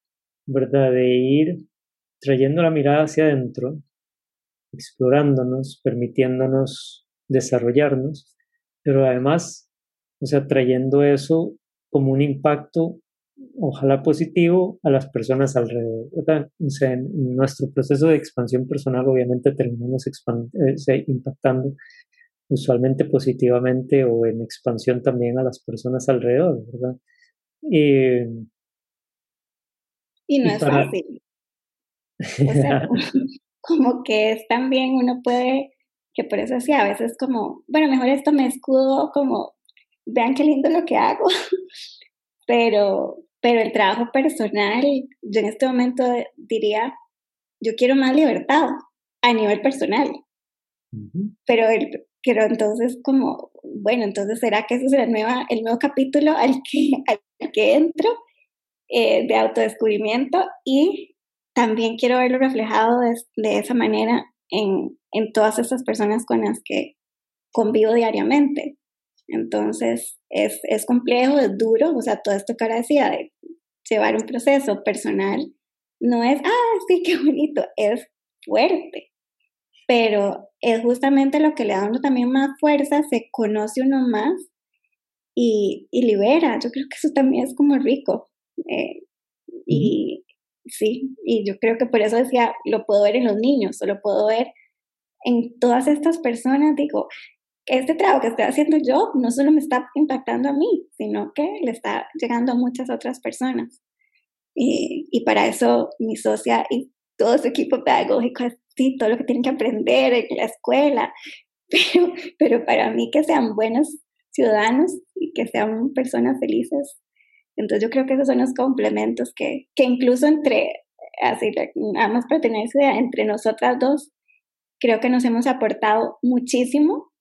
S1: ¿verdad? De ir trayendo la mirada hacia adentro, explorándonos, permitiéndonos desarrollarnos, pero además, o sea, trayendo eso como un impacto, ojalá positivo, a las personas alrededor. O sea, en nuestro proceso de expansión personal, obviamente terminamos eh, impactando usualmente positivamente o en expansión también a las personas alrededor, ¿verdad?
S2: Y no es fácil. O sea, *laughs* *laughs* como que es también uno puede, que por eso sí, a veces como, bueno, mejor esto me escudo como, vean qué lindo lo que hago, *laughs* pero, pero el trabajo personal, yo en este momento diría, yo quiero más libertad a nivel personal, pero el, pero entonces como, bueno, entonces será que ese es el, nueva, el nuevo capítulo al que, *laughs* al que entro eh, de autodescubrimiento y también quiero verlo reflejado de, esa manera en, en, todas estas personas con las que convivo diariamente. Entonces, es, es complejo, es duro, o sea, todo esto que ahora decía de llevar un proceso personal, no es, ah, sí, qué bonito, es fuerte, pero es justamente lo que le da uno también más fuerza, se conoce uno más y, y libera. Yo creo que eso también es como rico. Eh, y, sí, y yo creo que por eso decía, lo puedo ver en los niños, o lo puedo ver en todas estas personas, digo, este trabajo que estoy haciendo yo no solo me está impactando a mí, sino que le está llegando a muchas otras personas. Y, y para eso mi socia y todo su equipo pedagógico, sí, todo lo que tienen que aprender en la escuela, *laughs* pero, pero para mí que sean buenos ciudadanos y que sean personas felices entonces yo creo que esos son los complementos que, que incluso entre, así, nada más para tener idea, entre nosotras dos, creo que nos hemos aportado muchísimo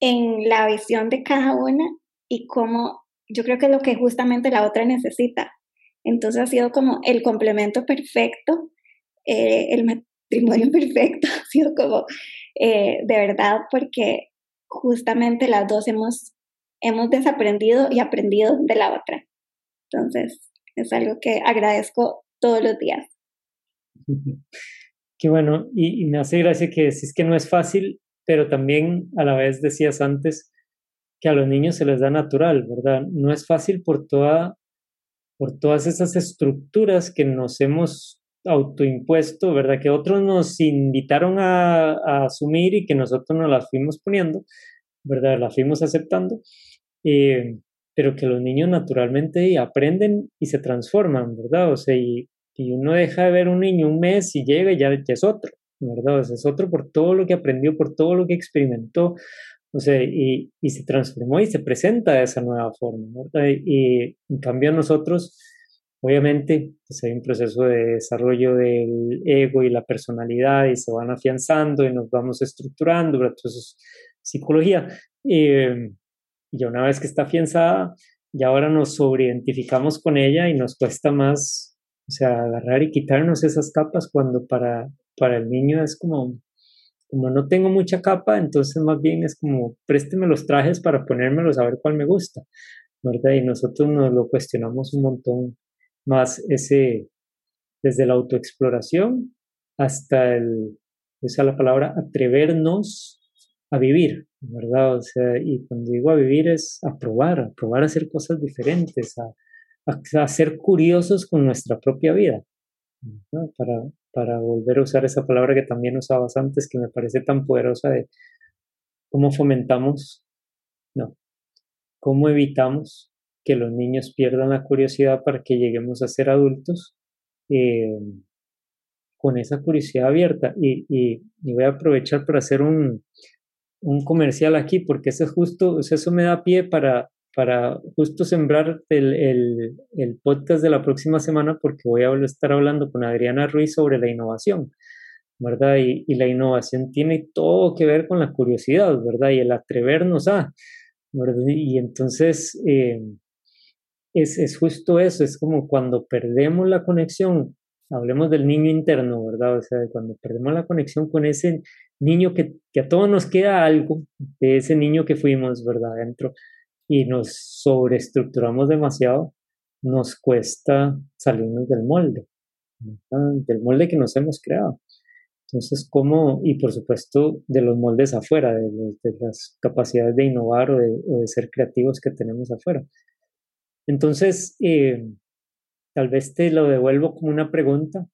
S2: en la visión de cada una y cómo yo creo que es lo que justamente la otra necesita. Entonces ha sido como el complemento perfecto, eh, el matrimonio *laughs* perfecto, ha sido como eh, de verdad porque justamente las dos hemos, hemos desaprendido y aprendido de la otra. Entonces, es algo que agradezco todos los días.
S1: Qué bueno, y, me hace gracia que decís que no es fácil, pero también a la vez decías antes que a los niños se les da natural, ¿verdad? No es fácil por toda por todas esas estructuras que nos hemos autoimpuesto, ¿verdad? Que otros nos invitaron a, a asumir y que nosotros nos las fuimos poniendo, ¿verdad? Las fuimos aceptando. Eh, pero que los niños naturalmente aprenden y se transforman, ¿verdad? O sea, y, uno deja de ver un niño un mes y llega y ya, es otro, ¿verdad? O sea, es otro por todo lo que aprendió, por todo lo que experimentó, o sea, y, y se transformó y se presenta de esa nueva forma, ¿verdad? Y, en cambio nosotros, obviamente, pues hay un proceso de desarrollo del ego y la personalidad y se van afianzando y nos vamos estructurando, ¿verdad? Entonces, psicología. Eh, y ya una vez que está afianzada, ya ahora nos sobreidentificamos con ella y nos cuesta más, o sea, agarrar y quitarnos esas capas cuando para, para el niño es como, como no tengo mucha capa, entonces más bien es como, présteme los trajes para ponérmelos a ver cuál me gusta, ¿verdad? Y nosotros nos lo cuestionamos un montón más ese, desde la autoexploración hasta el, usa la palabra atrevernos a vivir, ¿verdad? O sea, y cuando digo a vivir es a probar, a probar a hacer cosas diferentes, a, ser curiosos con nuestra propia vida, para, para volver a usar esa palabra que también usabas antes, que me parece tan poderosa de cómo fomentamos, no, cómo evitamos que los niños pierdan la curiosidad para que lleguemos a ser adultos eh, con esa curiosidad abierta. Y, y, voy a aprovechar para hacer un, un comercial aquí, porque eso es justo, eso me da pie para, para justo sembrar el, el, el, podcast de la próxima semana, porque voy a estar hablando con Adriana Ruiz sobre la innovación, ¿verdad? Y, y la innovación tiene todo que ver con la curiosidad, ¿verdad? Y el atrevernos a, ¿verdad? Y entonces eh, es, es justo eso, es como cuando perdemos la conexión hablemos del niño interno, ¿verdad? O sea, cuando perdemos la conexión con ese niño que, que a todos nos queda algo de ese niño que fuimos, ¿verdad? Dentro y nos sobreestructuramos demasiado, nos cuesta salirnos del molde, del molde que nos hemos creado. Entonces, ¿cómo? Y por supuesto, de los moldes afuera, de, las capacidades de innovar o de, ser creativos que tenemos afuera. Entonces, eh, tal vez te lo devuelvo como una pregunta.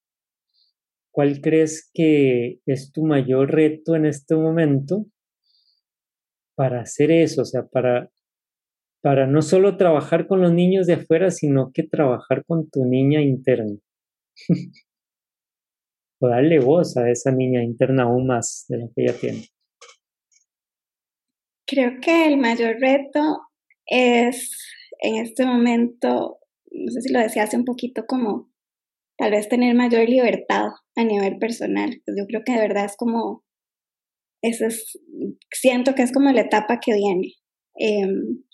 S1: ¿Cuál crees que es tu mayor reto en este momento para hacer eso? O sea, para, para no solo trabajar con los niños de afuera, sino que trabajar con tu niña interna. *laughs* o darle voz a esa niña interna aún más de la que ella tiene.
S2: Creo que el mayor reto es en este momento, no sé si lo decía hace un poquito, como tal vez tener mayor libertad a nivel personal. Yo creo que de verdad es como, eso es, siento que es como la etapa que viene. Em,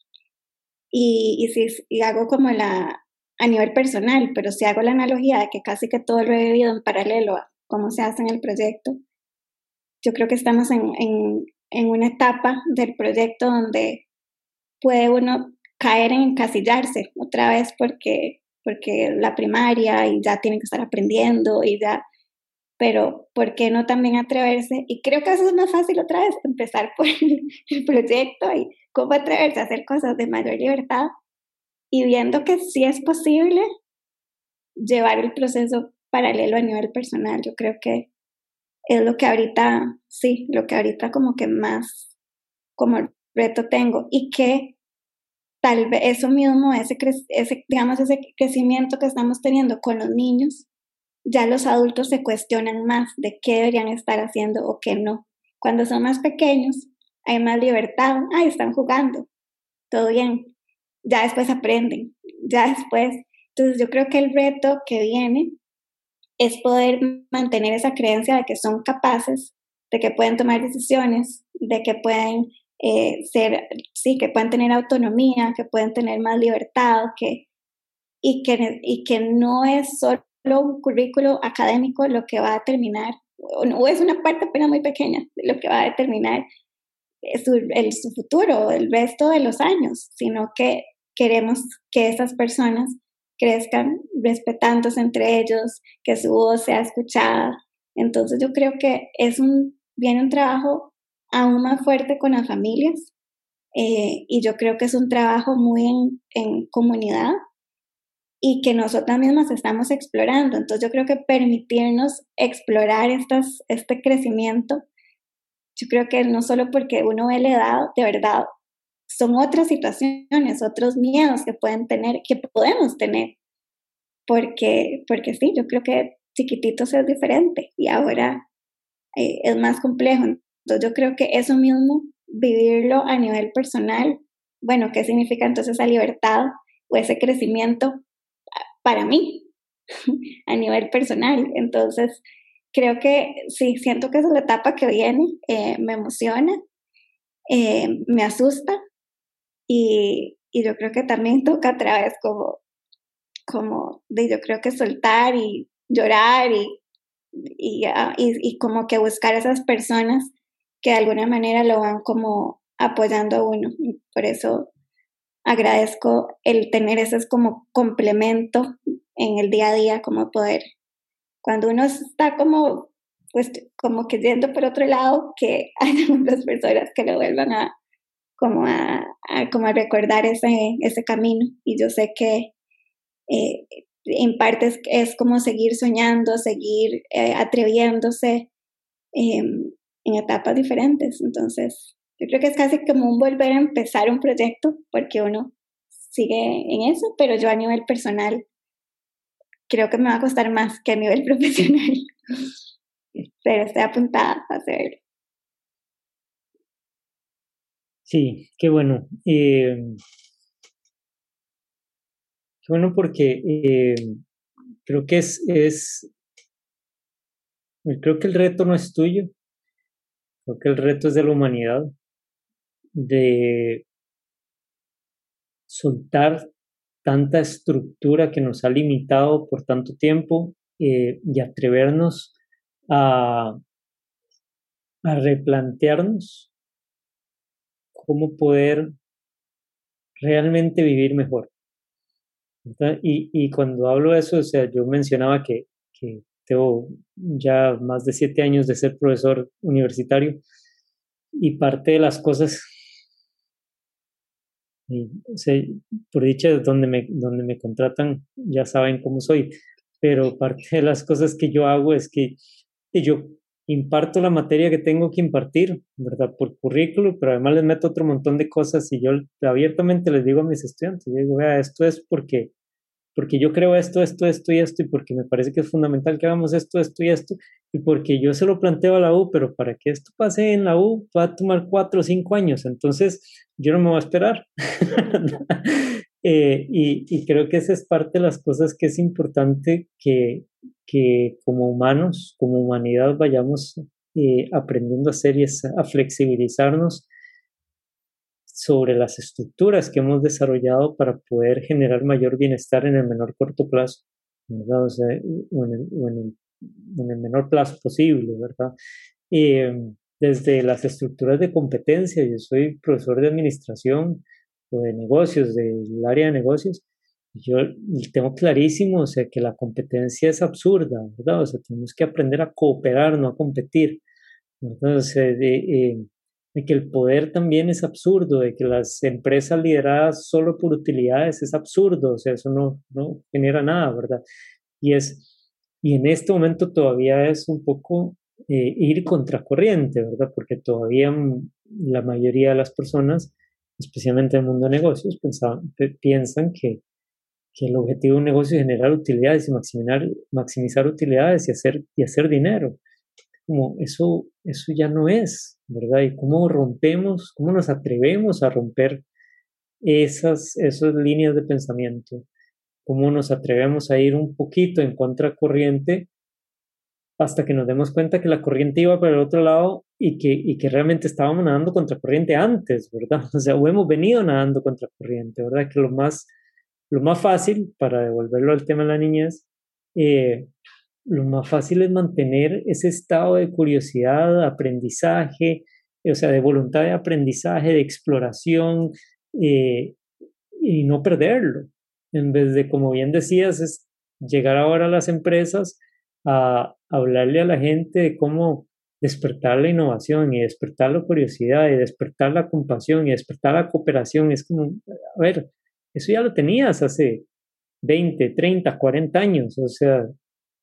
S2: y, y si y hago como la, a nivel personal, pero si hago la analogía de que casi que todo lo he vivido en paralelo a cómo se hace en el proyecto, yo creo que estamos en, en, en una etapa del proyecto donde puede uno caer en encasillarse otra vez porque, porque la primaria y ya tienen que estar aprendiendo y ya, pero ¿por qué no también atreverse? Y creo que eso es más fácil otra vez, empezar por *laughs* el proyecto y cómo atreverse a hacer cosas de mayor libertad y viendo que sí es posible llevar el proceso paralelo a nivel personal. Yo creo que es lo que ahorita, sí, lo que ahorita como que más como reto tengo y que tal vez eso mismo, ese, ese, digamos, ese crecimiento que estamos teniendo con los niños, ya los adultos se cuestionan más de qué deberían estar haciendo o qué no. Cuando son más pequeños, hay más libertad, ah, están jugando, todo bien, ya después aprenden, ya después. Entonces yo creo que el reto que viene es poder mantener esa creencia de que son capaces, de que pueden tomar decisiones, de que pueden eh, ser, sí, que pueden tener autonomía, que pueden tener más libertad, que, y, que, y que no es solo un currículo académico lo que va a determinar, o, es una parte apenas muy pequeña lo que va a determinar su, el, su futuro, el resto de los años, sino que queremos que esas personas crezcan respetándose entre ellos, que su voz sea escuchada. Entonces yo creo que es un, viene un trabajo aún más fuerte con las familias eh, y yo creo que es un trabajo muy en, comunidad y que nosotras mismas estamos explorando. Entonces yo creo que permitirnos explorar estas, este crecimiento, yo creo que no solo porque uno ve la edad, de verdad, son otras situaciones, otros miedos que pueden tener, que podemos tener. Porque, porque sí, yo creo que chiquititos es diferente y ahora eh, es más complejo. Entonces yo creo que eso mismo, vivirlo a nivel personal, bueno, ¿qué significa entonces esa libertad o ese crecimiento para mí *laughs* a nivel personal? Entonces, creo que sí, siento que es la etapa que viene, eh, me emociona, eh, me asusta, y, y yo creo que también toca a través como, como de yo creo que soltar y llorar y, y, y, y como que buscar a esas personas que de alguna manera lo van como apoyando a uno. Por eso agradezco el tener ese como complemento en el día a día, como poder, cuando uno está como, pues, como que yendo por otro lado, que *laughs* hay otras personas que lo vuelvan a, como a, como a recordar ese, ese camino. Y yo sé que eh, en parte es, como seguir soñando, seguir eh, atreviéndose em, en etapas diferentes. Entonces, yo creo que es casi como un volver a empezar un proyecto, porque uno sigue en eso, pero yo a nivel personal creo que me va a costar más que a nivel *laughs* profesional. pero estoy apuntada a hacerlo.
S1: Sí, qué bueno. Eh, qué bueno porque eh, creo que es, es, creo que el reto no es tuyo, creo que el reto es de la humanidad, de soltar tanta estructura que nos ha limitado por tanto tiempo eh, y atrevernos a, replantearnos cómo poder realmente vivir mejor. Y, cuando hablo de eso, o sea, yo mencionaba que tengo ya más de siete años de ser profesor universitario y parte de las cosas, por dicha, donde me, donde me contratan ya saben cómo soy, pero parte de las cosas que yo hago es que yo imparto la materia que tengo que impartir, ¿verdad? Por currículo, pero además les meto otro montón de cosas y yo abiertamente les digo a mis estudiantes, yo digo, vea, esto es porque porque yo creo esto, esto, esto y esto, y porque me parece que es fundamental que hagamos esto, esto y esto, y porque yo se lo planteo a la U, pero para que esto pase en la U va a tomar cuatro o cinco años, entonces yo no me voy a esperar. *laughs* eh, y, creo que esa es parte de las cosas que es importante que, que como humanos, como humanidad, vayamos eh, aprendiendo a hacer y a flexibilizarnos sobre las estructuras que hemos desarrollado para poder generar mayor bienestar en el menor corto plazo, ¿verdad? O, en el, menor plazo posible, ¿verdad? Em, desde las estructuras de competencia, yo soy profesor de administración o de negocios, del área de negocios, yo tengo clarísimo, o sea, que la competencia es absurda, ¿verdad? O sea, tenemos que aprender a cooperar, no a competir. Entonces, de, de que el poder también es absurdo, de que las empresas lideradas solo por utilidades es absurdo, o sea, eso no, no genera nada, ¿verdad? Y, es, y en este momento todavía es un poco eh, ir contracorriente, ¿verdad? Porque todavía la mayoría de las personas, especialmente en el mundo de negocios, pensaban, piensan que, que el objetivo de un negocio es generar utilidades y maximizar, maximizar utilidades y hacer, y hacer dinero como eso, eso ya no es, ¿verdad? Y cómo rompemos, cómo nos atrevemos a romper esas, esas líneas de pensamiento, cómo nos atrevemos a ir un poquito en contracorriente hasta que nos demos cuenta que la corriente iba para el otro lado y que, y que realmente estábamos nadando contracorriente antes, ¿verdad? *laughs* O sea, o hemos venido nadando contracorriente, ¿verdad? Que lo más, lo más fácil, para devolverlo al tema de la niñez, eh, lo más fácil es mantener ese estado de curiosidad, de aprendizaje, o sea, de voluntad de aprendizaje, de exploración eh, y no perderlo. En vez de, como bien decías, es llegar ahora a las empresas a hablarle a la gente de cómo despertar la innovación y despertar la curiosidad y despertar la compasión y despertar la cooperación. Es como, a ver, eso ya lo tenías hace 20, 30, 40 años. O sea,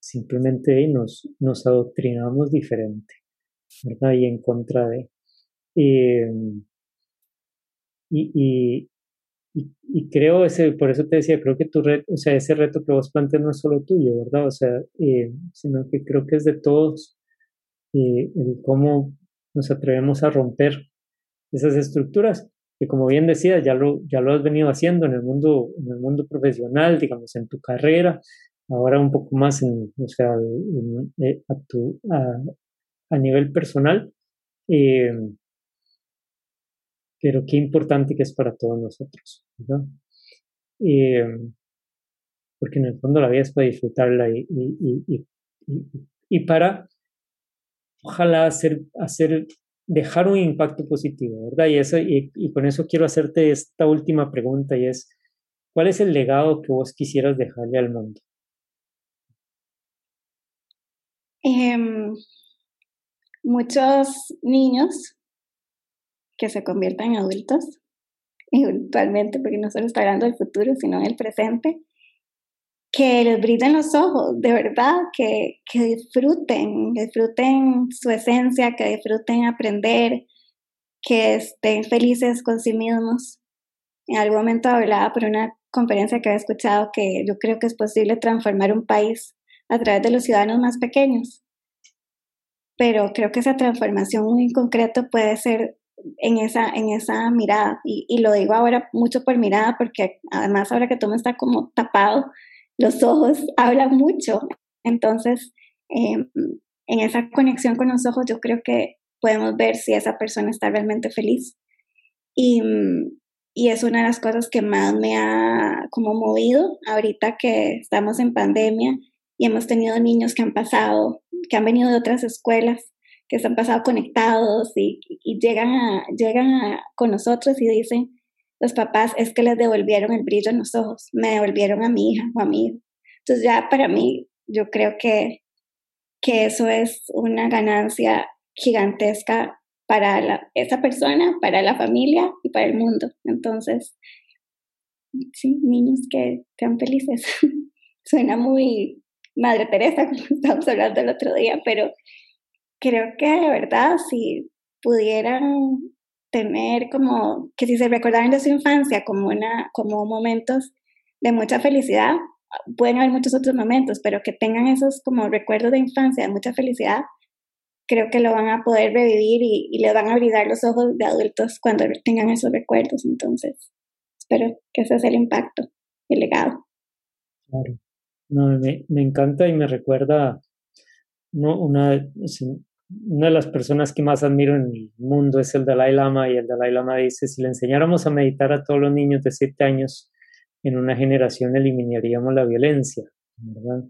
S1: simplemente nos, nos adoctrinamos diferente, ¿verdad? Y en contra de... Em, y, y, y, creo, ese, por eso te decía, creo que tu reto, o sea, ese reto que vos planteas no es solo tuyo, ¿verdad? O sea, eh, sino que creo que es de todos, eh, el cómo nos atrevemos a romper esas estructuras, que como bien decías, ya lo, ya lo has venido haciendo en el mundo, en el mundo profesional, digamos, en tu carrera, ahora un poco más o sea, eh, a, nivel personal, eh, pero qué importante que es para todos nosotros, ¿verdad? Eh, porque en el fondo la vida es para disfrutarla y, y, y, para, ojalá, hacer, hacer, dejar un impacto positivo, ¿verdad? Y, eso, y, con eso quiero hacerte esta última pregunta y es, ¿cuál es el legado que vos quisieras dejarle al mundo?
S2: Em, muchos niños que se conviertan en adultos, *laughs* eventualmente, porque no solo está hablando del futuro, sino del presente, que les brillen los ojos, de verdad, que, que disfruten, disfruten su esencia, que disfruten aprender, que estén felices con sí mismos. En algún momento hablaba por una conferencia que había escuchado que yo creo que es posible transformar un país a través de los ciudadanos más pequeños. Pero creo que esa transformación muy concreta puede ser en esa, en esa mirada. Y, lo digo ahora mucho por mirada, porque además ahora que todo está como tapado, los ojos hablan mucho. Entonces, em, en esa conexión con los ojos, yo creo que podemos ver si esa persona está realmente feliz. Y, y es una de las cosas que más me ha como movido ahorita que estamos en pandemia y hemos tenido niños que han pasado, que han venido de otras escuelas, que se han pasado conectados y, llegan, llegan con nosotros y dicen, los papás es que les devolvieron el brillo en los ojos, me devolvieron a mi hija o a mi hijo. Entonces ya para mí, yo creo que que eso es una ganancia gigantesca para esa persona, para la familia y para el mundo. Entonces, sí, niños que sean felices. *laughs* Suena muy Madre Teresa, *laughs* como estábamos hablando el otro día, pero creo que de verdad, si pudieran tener como, que si se recordaran de su infancia como, una, como momentos de mucha felicidad, pueden haber muchos otros momentos, pero que tengan esos como recuerdos de infancia, de mucha felicidad, creo que lo van a poder revivir y, y le van a abrir los ojos de adultos cuando tengan esos recuerdos. Entonces, espero que ese sea el impacto, el legado.
S1: Claro. No, me, encanta y me recuerda no, una, de las personas que más admiro en el mundo es el Dalai Lama y el Dalai Lama dice, si le enseñáramos a meditar a todos los niños de 7 años, en una generación eliminaríamos la violencia, ¿verdad?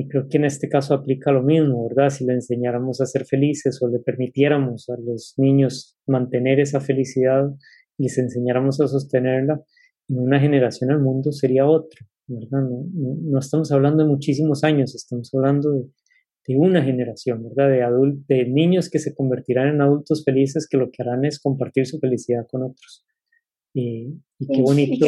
S1: y creo que en este caso aplica lo mismo, ¿verdad? Si le enseñáramos a ser felices o le permitiéramos a los niños mantener esa felicidad, les enseñáramos a sostenerla, en una generación el mundo sería otro, ¿verdad? No, no, estamos hablando de muchísimos años, estamos hablando de, de una generación, ¿verdad? De, adult de niños que se convertirán en adultos felices que lo que harán es compartir su felicidad con otros. Y, qué bonito.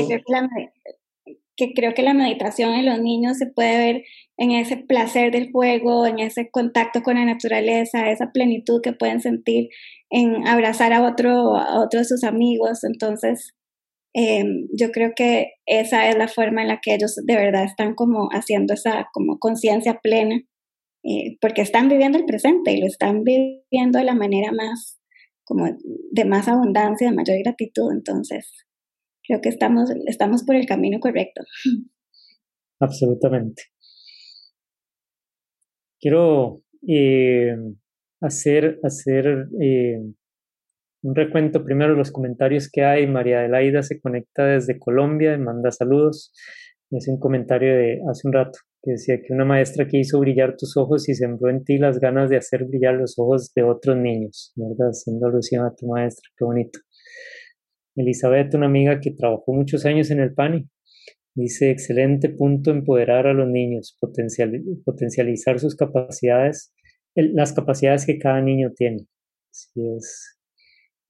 S2: que, creo que la meditación en los niños se puede ver en ese placer del juego, en ese contacto con la naturaleza, esa plenitud que pueden sentir en abrazar a otro, a otros de sus amigos. Entonces, em, yo creo que esa es la forma en la que ellos de verdad están como haciendo esa como conciencia plena, eh, porque están viviendo el presente y lo están viviendo de la manera más como de más abundancia, de mayor gratitud. Entonces, creo que estamos, estamos por el camino correcto. *laughs*
S1: Absolutamente. Quiero eh, hacer, hacer eh, un recuento primero de los comentarios que hay. María Adelaida se conecta desde Colombia, manda saludos. Es un comentario de hace un rato que decía que una maestra que hizo brillar tus ojos y sembró en ti las ganas de hacer brillar los ojos de otros niños, ¿verdad? Haciendo alusión a tu maestra, qué bonito. Elizabeth, una amiga que trabajó muchos años en el PANI, dice, excelente punto empoderar a los niños, potencializar sus capacidades, las capacidades que cada niño tiene. Así es.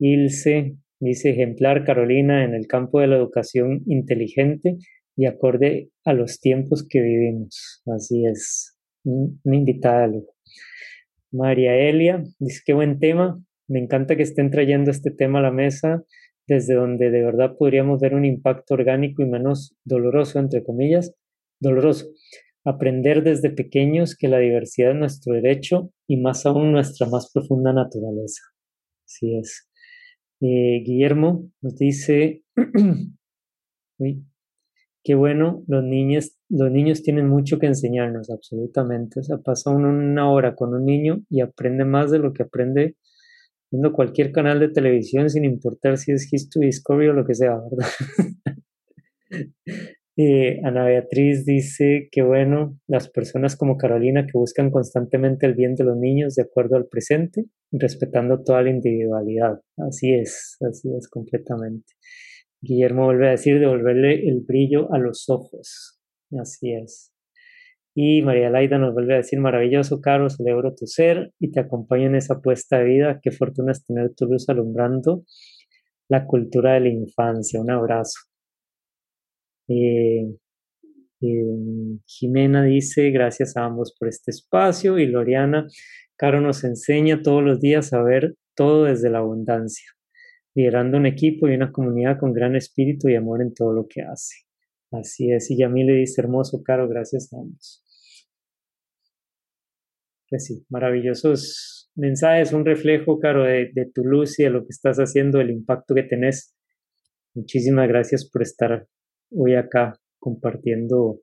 S1: Ilse, dice, ejemplar Carolina en el campo de la educación inteligente y acorde a los tiempos que vivimos. Así es, una invitada María Elia dice, qué buen tema, me encanta que estén trayendo este tema a la mesa desde donde de verdad podríamos ver un impacto orgánico y menos doloroso, entre comillas, doloroso. Aprender desde pequeños que la diversidad es nuestro derecho y más aún nuestra más profunda naturaleza. Así es. Eh, Guillermo nos dice, *clears throat* uy, qué bueno, los niños, los niños tienen mucho que enseñarnos, absolutamente. O sea, pasa una hora con un niño y aprende más de lo que aprende viendo cualquier canal de televisión, sin importar si es History Discovery o lo que sea, ¿verdad? *laughs* Ana Beatriz dice que bueno, las personas como Carolina que buscan constantemente el bien de los niños de acuerdo al presente, respetando toda la individualidad. Así es, así es completamente. Guillermo vuelve a decir devolverle el brillo a los ojos. Así es. Y María Laida nos vuelve a decir, maravilloso, Caro, celebro tu ser y te acompaño en esa apuesta de vida. Qué fortuna es tener tu luz alumbrando la cultura de la infancia. Un abrazo. Eh, eh, Jimena dice, gracias a ambos por este espacio. Y Loriana, Caro nos enseña todos los días a ver todo desde la abundancia liderando un equipo y una comunidad con gran espíritu y amor en todo lo que hace. Así es, y Yamil le dice hermoso, Caro, gracias a ambos. Pues sí, maravillosos mensajes, un reflejo, Caro, de, tu luz y de lo que estás haciendo, el impacto que tenés. Muchísimas gracias por estar hoy acá compartiendo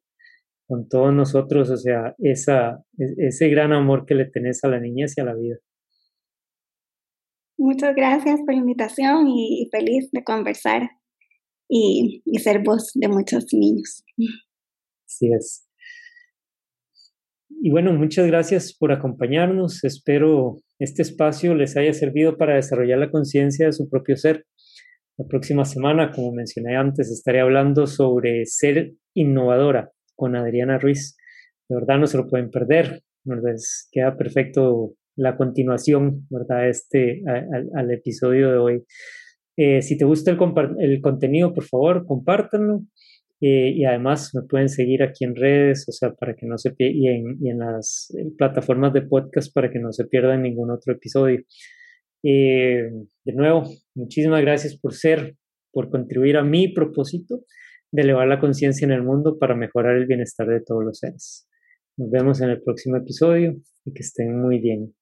S1: con todos nosotros, o sea, esa, ese gran amor que le tenés a la niñez y a la vida.
S2: Muchas gracias por la invitación y feliz de conversar y, ser voz de muchos niños.
S1: Así es. Y bueno, muchas gracias por acompañarnos. Espero este espacio les haya servido para desarrollar la conciencia de su propio ser. La próxima semana, como mencioné antes, estaré hablando sobre ser innovadora con Adriana Ruiz. de verdad no se lo pueden perder. ¿verdad? queda perfecto la continuación, ¿verdad? Este, al, episodio de hoy. Eh, si te gusta el, el, contenido, por favor, compártanlo. Eh, y además me pueden seguir aquí en redes, o sea, para que no se y en, y en las plataformas de podcast para que no se pierdan ningún otro episodio. Eh, de nuevo, muchísimas gracias por ser, por contribuir a mi propósito de elevar la conciencia en el mundo para mejorar el bienestar de todos los seres. Nos vemos en el próximo episodio y que estén muy bien.